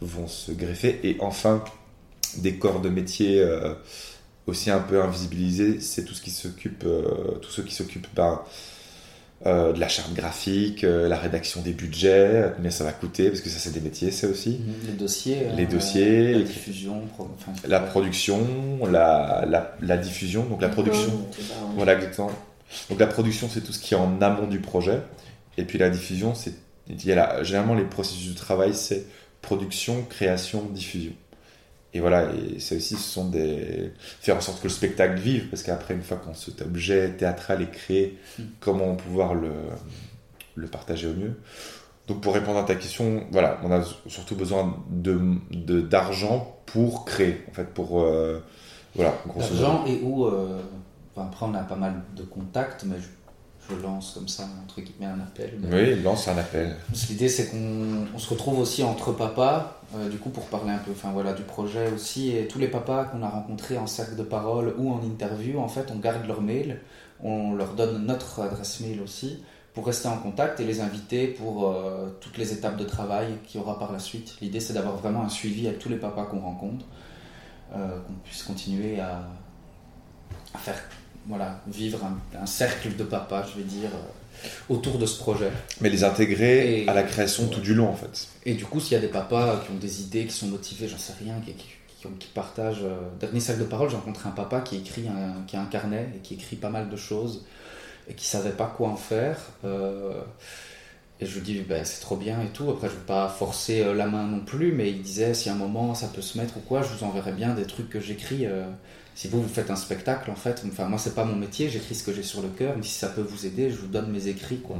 Speaker 2: vont se greffer et enfin des corps de métier euh, aussi un peu invisibilisés, c'est tout ce qui s'occupe, euh, ceux qui s'occupent ben, euh, de la charte graphique, euh, la rédaction des budgets, mais ça va coûter, parce que ça c'est des métiers, c'est aussi.
Speaker 3: Mhm. Les dossiers.
Speaker 2: Les dossiers.
Speaker 3: La diffusion.
Speaker 2: la production, la, la, diffusion, donc la production. Voilà, exactement. Donc la production, c'est tout ce qui est en amont du projet. Et puis la diffusion, c'est. Généralement, les processus de travail, c'est production, création, diffusion. Et voilà, et c'est aussi, ce sont des. faire en sorte que le spectacle vive, parce qu'après, une fois qu'on cet objet théâtral est créé, hmm. comment pouvoir le, le partager au mieux? Donc, pour répondre à ta question, voilà, on a surtout besoin d'argent de, d'argent pour créer, en fait, pour. Euh, voilà,
Speaker 3: D'argent et où. Euh, après, on a pas mal de contacts, mais je je lance comme ça, entre guillemets, un appel.
Speaker 2: Oui, lance un appel.
Speaker 3: L'idée, c'est qu'on se retrouve aussi entre papas, euh, du coup, pour parler un peu enfin, voilà, du projet aussi. Et tous les papas qu'on a rencontrés en cercle de parole ou en interview, en fait, on garde leur mail, on leur donne notre adresse mail aussi, pour rester en contact et les inviter pour euh, toutes les étapes de travail qu'il y aura par la suite. L'idée, c'est d'avoir vraiment un suivi avec tous les papas qu'on rencontre, euh, qu'on puisse continuer à, faire voilà, vivre un, cercle de papa, je vais dire, autour de ce projet.
Speaker 2: Mais les intégrer à la création tout du long, en fait.
Speaker 3: Et du coup, s'il y a des papas qui ont des idées, qui sont motivés, j'en sais rien, qui, qui, partagent. Euh, dernier cercle de parole, j'ai rencontré un papa qui écrit, un, qui a un carnet et qui écrit pas mal de choses et qui savait pas quoi en faire. Euh, et je lui dis, ben, c'est trop bien et tout. Après, je ne veux pas forcer la main non plus, mais il disait, si un moment ça peut se mettre ou quoi, je vous enverrai bien des trucs que j'écris si vous, vous faites un spectacle, en fait, enfin, moi, c'est pas mon métier, j'écris ce que j'ai sur le cœur, mais si ça peut vous aider, je vous donne mes écrits, quoi.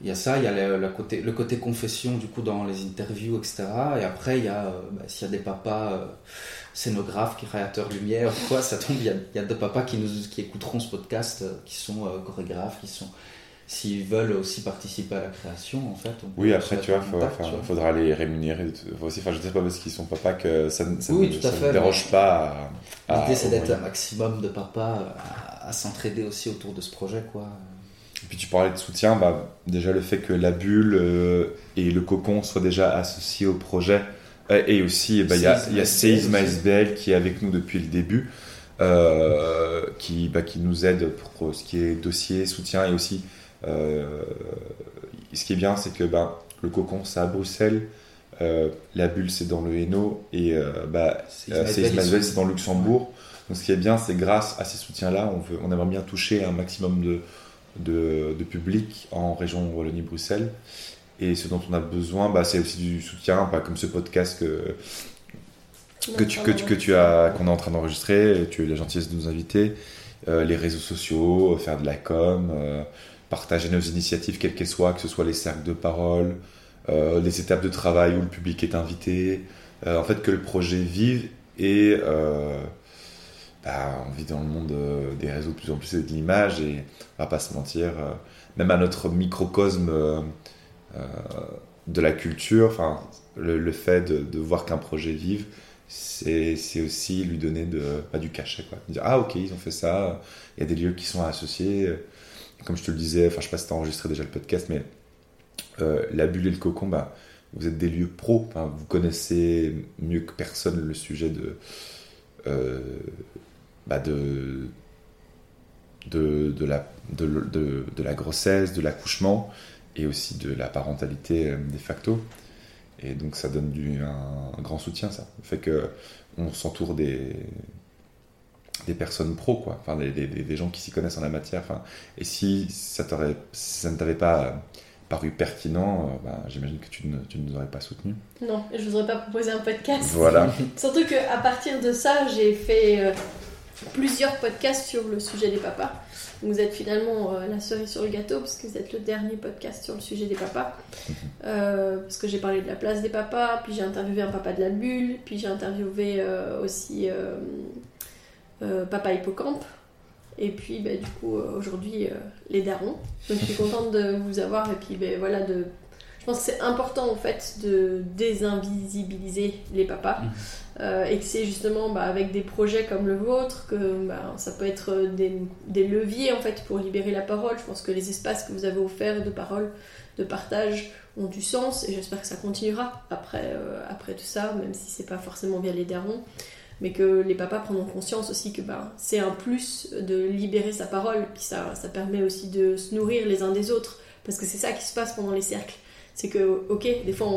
Speaker 3: Il y a ça, il y a le, côté, le côté confession, du coup, dans les interviews, etc. Et après, il y a, euh, bah, s'il y a des papas euh, scénographes, créateurs lumière, quoi, ça tombe, il y, a, il y a deux papas qui, nous, qui écouteront ce podcast, euh, qui sont chorégraphes, qui sont s'ils veulent aussi participer à la création, en fait.
Speaker 2: oui, après, tu vois, il faudra les rémunérer. Aussi, enfin, je ne sais pas parce qu'ils sont papas que ça, ne dérange pas.
Speaker 3: L'idée, c'est d'être un maximum de papas à, s'entraider aussi autour de ce projet, quoi.
Speaker 2: puis tu parlais de soutien, bah, déjà le fait que la bulle euh, et le cocon soient déjà associés au projet. Et aussi, bah, il y a, y a SBL qui est avec nous depuis le début, euh, qui, bah, qui nous aide pour ce qui est dossier, soutien et aussi. Ce qui est bien, c'est que bah, le cocon, c'est à Bruxelles. la bulle, c'est dans le Hainaut et bah, Seisma SBL, c'est dans le Luxembourg. Donc, ce qui est bien, c'est grâce à ces soutiens-là, on, veut, on aimerait bien toucher un maximum de, de, public en région Wallonie-Bruxelles. Et ce dont on a besoin, bah, c'est aussi du soutien, bah, comme ce podcast que, que, tu, que, que tu as, qu'on est en train d'enregistrer. Tu as eu la gentillesse de nous inviter. Euh, les réseaux sociaux, faire de la com, euh, partager nos initiatives, quelles qu'elles soient, que ce soit les cercles de parole, euh, les étapes de travail où le public est invité. en fait, que le projet vive et bah, on vit dans le monde euh, des réseaux de plus en plus et de l'image et on va pas se mentir, euh, même à notre microcosme euh, de la culture, le, fait de, voir qu'un projet vive, c'est aussi lui donner de, pas du cachet. Quoi. Dire, ah ok, ils ont fait ça, il y a des lieux qui sont associés. Comme je te le disais, enfin je sais pas si tu as enregistré déjà le podcast, mais la bulle et le cocon, bah, vous êtes des lieux pro, vous connaissez mieux que personne le sujet de, bah, de, de, la, grossesse, de l'accouchement et aussi de la parentalité euh, de facto. Et donc ça donne du, un, grand soutien, ça. Le fait qu'on s'entoure des, des personnes pro, quoi. Enfin, des, des, des gens qui s'y connaissent en la matière. Enfin, et si ça, si ça ne t'avait pas paru pertinent, euh, bah, j'imagine que tu ne, tu ne, nous aurais pas soutenu.
Speaker 1: Non, je ne vous aurais pas proposé un podcast.
Speaker 2: Voilà.
Speaker 1: Surtout qu'à partir de ça, j'ai fait euh, plusieurs podcasts sur le sujet des papas. Vous êtes finalement euh, la cerise sur le gâteau parce que vous êtes le dernier podcast sur le sujet des papas. Euh, parce que j'ai parlé de la place des papas, puis j'ai interviewé un papa de la bulle, puis j'ai interviewé euh, aussi papa hippocampe. Et puis bah, du coup aujourd'hui les darons. Donc je suis contente de vous avoir et puis ben, voilà de je pense que c'est important en fait de désinvisibiliser les papas euh, et que c'est justement bah, avec des projets comme le vôtre que bah, ça peut être des, des, leviers en fait pour libérer la parole. Je pense que les espaces que vous avez offerts de parole, de partage ont du sens et j'espère que ça continuera après, euh, après tout ça, même si c'est pas forcément via les darons mais que les papas prendront conscience aussi que bah, c'est un plus de libérer sa parole, puis ça, ça permet aussi de se nourrir les uns des autres, parce que c'est ça qui se passe pendant les cercles c'est que, ok, des fois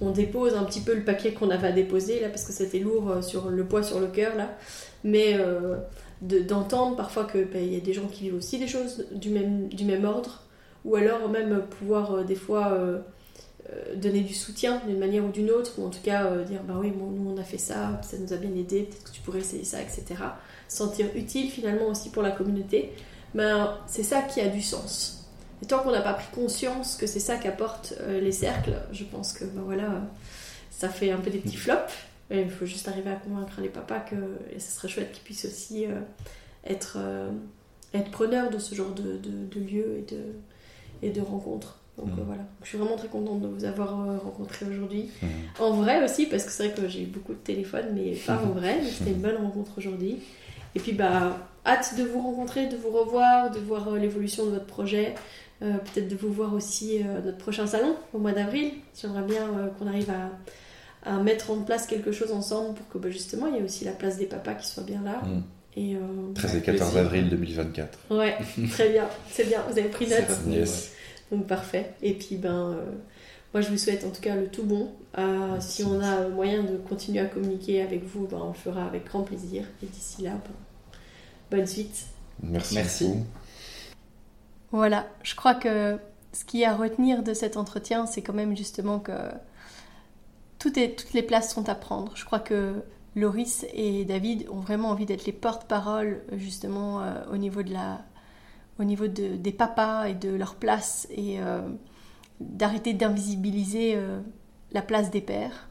Speaker 1: on, dépose un petit peu le papier qu'on avait à déposer, là, parce que c'était lourd euh, sur le poids sur le cœur, là. Mais euh, d'entendre parfois qu'il ben, y a des gens qui vivent aussi des choses du même, du même ordre, ou alors même pouvoir euh, des fois donner du soutien d'une manière ou d'une autre, ou en tout cas dire bah oui, nous on a fait ça, ça nous a bien aidé, peut-être que tu pourrais essayer ça, etc. Sentir utile finalement aussi pour la communauté, ben, c'est ça qui a du sens. Et tant qu'on n'a pas pris conscience que c'est ça qu'apportent euh, les cercles, je pense que ben voilà, ça fait un peu des petits flops. il faut juste arriver à convaincre les papas que ce serait chouette qu'ils puissent aussi euh, être, euh, être preneurs de ce genre de, de, lieux et de, et de rencontres. Donc mmh. voilà, je suis vraiment très contente de vous avoir rencontré aujourd'hui. Mmh. En vrai aussi, parce que c'est vrai que j'ai eu beaucoup de téléphones, mais pas en vrai. C'était une bonne rencontre aujourd'hui. Et puis bah, hâte de vous rencontrer, de vous revoir, de voir l'évolution de votre projet. Euh, peut-être de vous voir aussi euh, notre prochain salon au mois d'avril. J'aimerais bien euh, qu'on arrive à, mettre en place quelque chose ensemble pour que bah, justement il y ait aussi la place des papas qui soit bien là.
Speaker 2: Mm. Et, 13 et 14 avril 2024.
Speaker 1: Ouais, très bien, c'est bien, vous avez pris note. Donc parfait. Et puis ben, moi je vous souhaite en tout cas le tout bon. si on a moyen de continuer à communiquer avec vous, ben, on le fera avec grand plaisir. Et d'ici là, ben, bonne suite.
Speaker 2: Merci. Merci.
Speaker 5: Voilà, je crois que ce qui est à retenir de cet entretien, c'est quand même justement que toutes les places sont à prendre. Je crois que Loris et David ont vraiment envie d'être les porte-parole justement euh, au niveau, de la, au niveau des papas et de leur place et euh, d'arrêter d'invisibiliser euh, la place des pères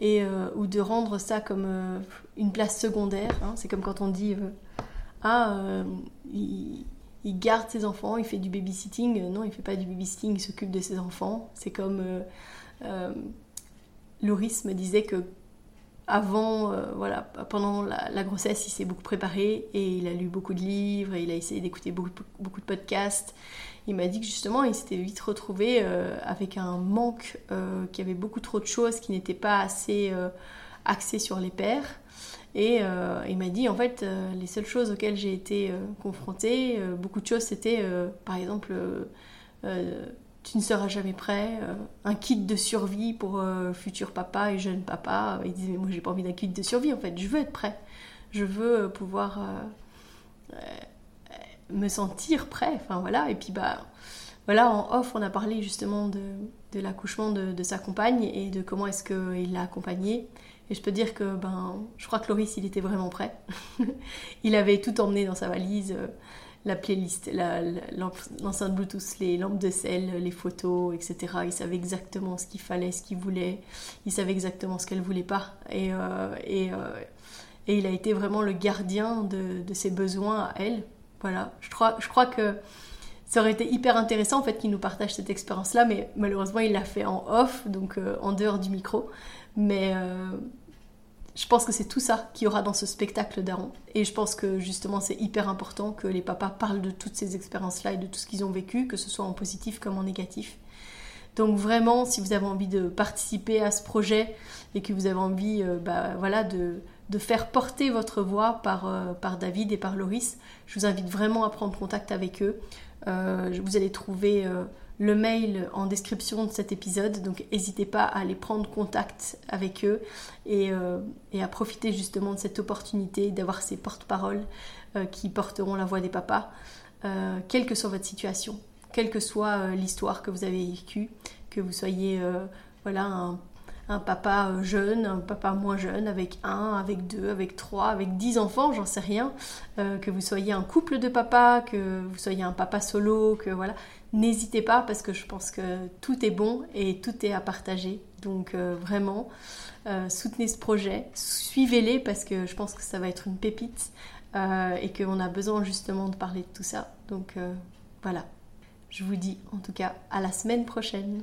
Speaker 5: et ou de rendre ça comme une place secondaire. Hein. C'est comme quand on dit ah il garde ses enfants, il fait du babysitting. Euh, non, il fait pas du babysitting, il s'occupe de ses enfants. C'est comme euh, euh, Loris me disait que
Speaker 1: avant, voilà, pendant la, grossesse, il s'est beaucoup préparé et il a lu beaucoup de livres, il a essayé d'écouter beaucoup, beaucoup, de podcasts. Il m'a dit que justement, il s'était vite retrouvé avec un manque, qui avait beaucoup trop de choses, qui n'étaient pas assez axées sur les pères. Et euh, il m'a dit, en fait, euh, les seules choses auxquelles j'ai été euh, confrontée, beaucoup de choses, c'était, par exemple, tu ne seras jamais prêt, un kit de survie pour futur papa et jeune papa. Il disait, mais moi, j'ai pas envie d'un kit de survie, en fait, je veux être prêt. Je veux pouvoir me sentir prêt. Enfin, voilà. Et puis, bah, voilà, en off, on a parlé justement de, l'accouchement de, sa compagne et de comment est-ce qu'il l'a accompagnée. Et je peux dire que ben, je crois que Loris, il était vraiment prêt. il avait tout emmené dans sa valise, euh, la playlist, l'enceinte Bluetooth, les lampes de sel, les photos, etc. Il savait exactement ce qu'il fallait, ce qu'il voulait. Il savait exactement ce qu'elle voulait pas. Et, euh, et, euh, et, il a été vraiment le gardien de, de, ses besoins à elle. Voilà. Je crois, je crois que ça aurait été hyper intéressant en fait qu'il nous partage cette expérience-là, mais malheureusement il l'a fait en off, donc en dehors du micro. Mais euh, je pense que c'est tout ça qu'il y aura dans ce spectacle d'Aaron. Et je pense que justement c'est hyper important que les papas parlent de toutes ces expériences-là et de tout ce qu'ils ont vécu, que ce soit en positif comme en négatif. Donc vraiment, si vous avez envie de participer à ce projet et que vous avez envie euh, bah, voilà, de, de, faire porter votre voix par, euh, par David et par Loris, je vous invite vraiment à prendre contact avec eux. vous allez trouver le mail en description de cet épisode, donc n'hésitez pas à aller prendre contact avec eux et, euh, à profiter justement de cette opportunité d'avoir ces porte-paroles euh, qui porteront la voix des papas, euh, quelle que soit votre situation, quelle que soit l'histoire que vous avez vécue, que vous soyez voilà, un un papa euh, jeune, un papa moins jeune, avec un, avec deux, avec trois, avec dix enfants, j'en sais rien, euh, que vous soyez un couple de papas, que vous soyez un papa solo, que voilà, n'hésitez pas parce que je pense que tout est bon et tout est à partager. Donc euh, vraiment, soutenez ce projet, suivez-les parce que je pense que ça va être une pépite et qu'on a besoin justement de parler de tout ça. Donc voilà, je vous dis en tout cas à la semaine prochaine.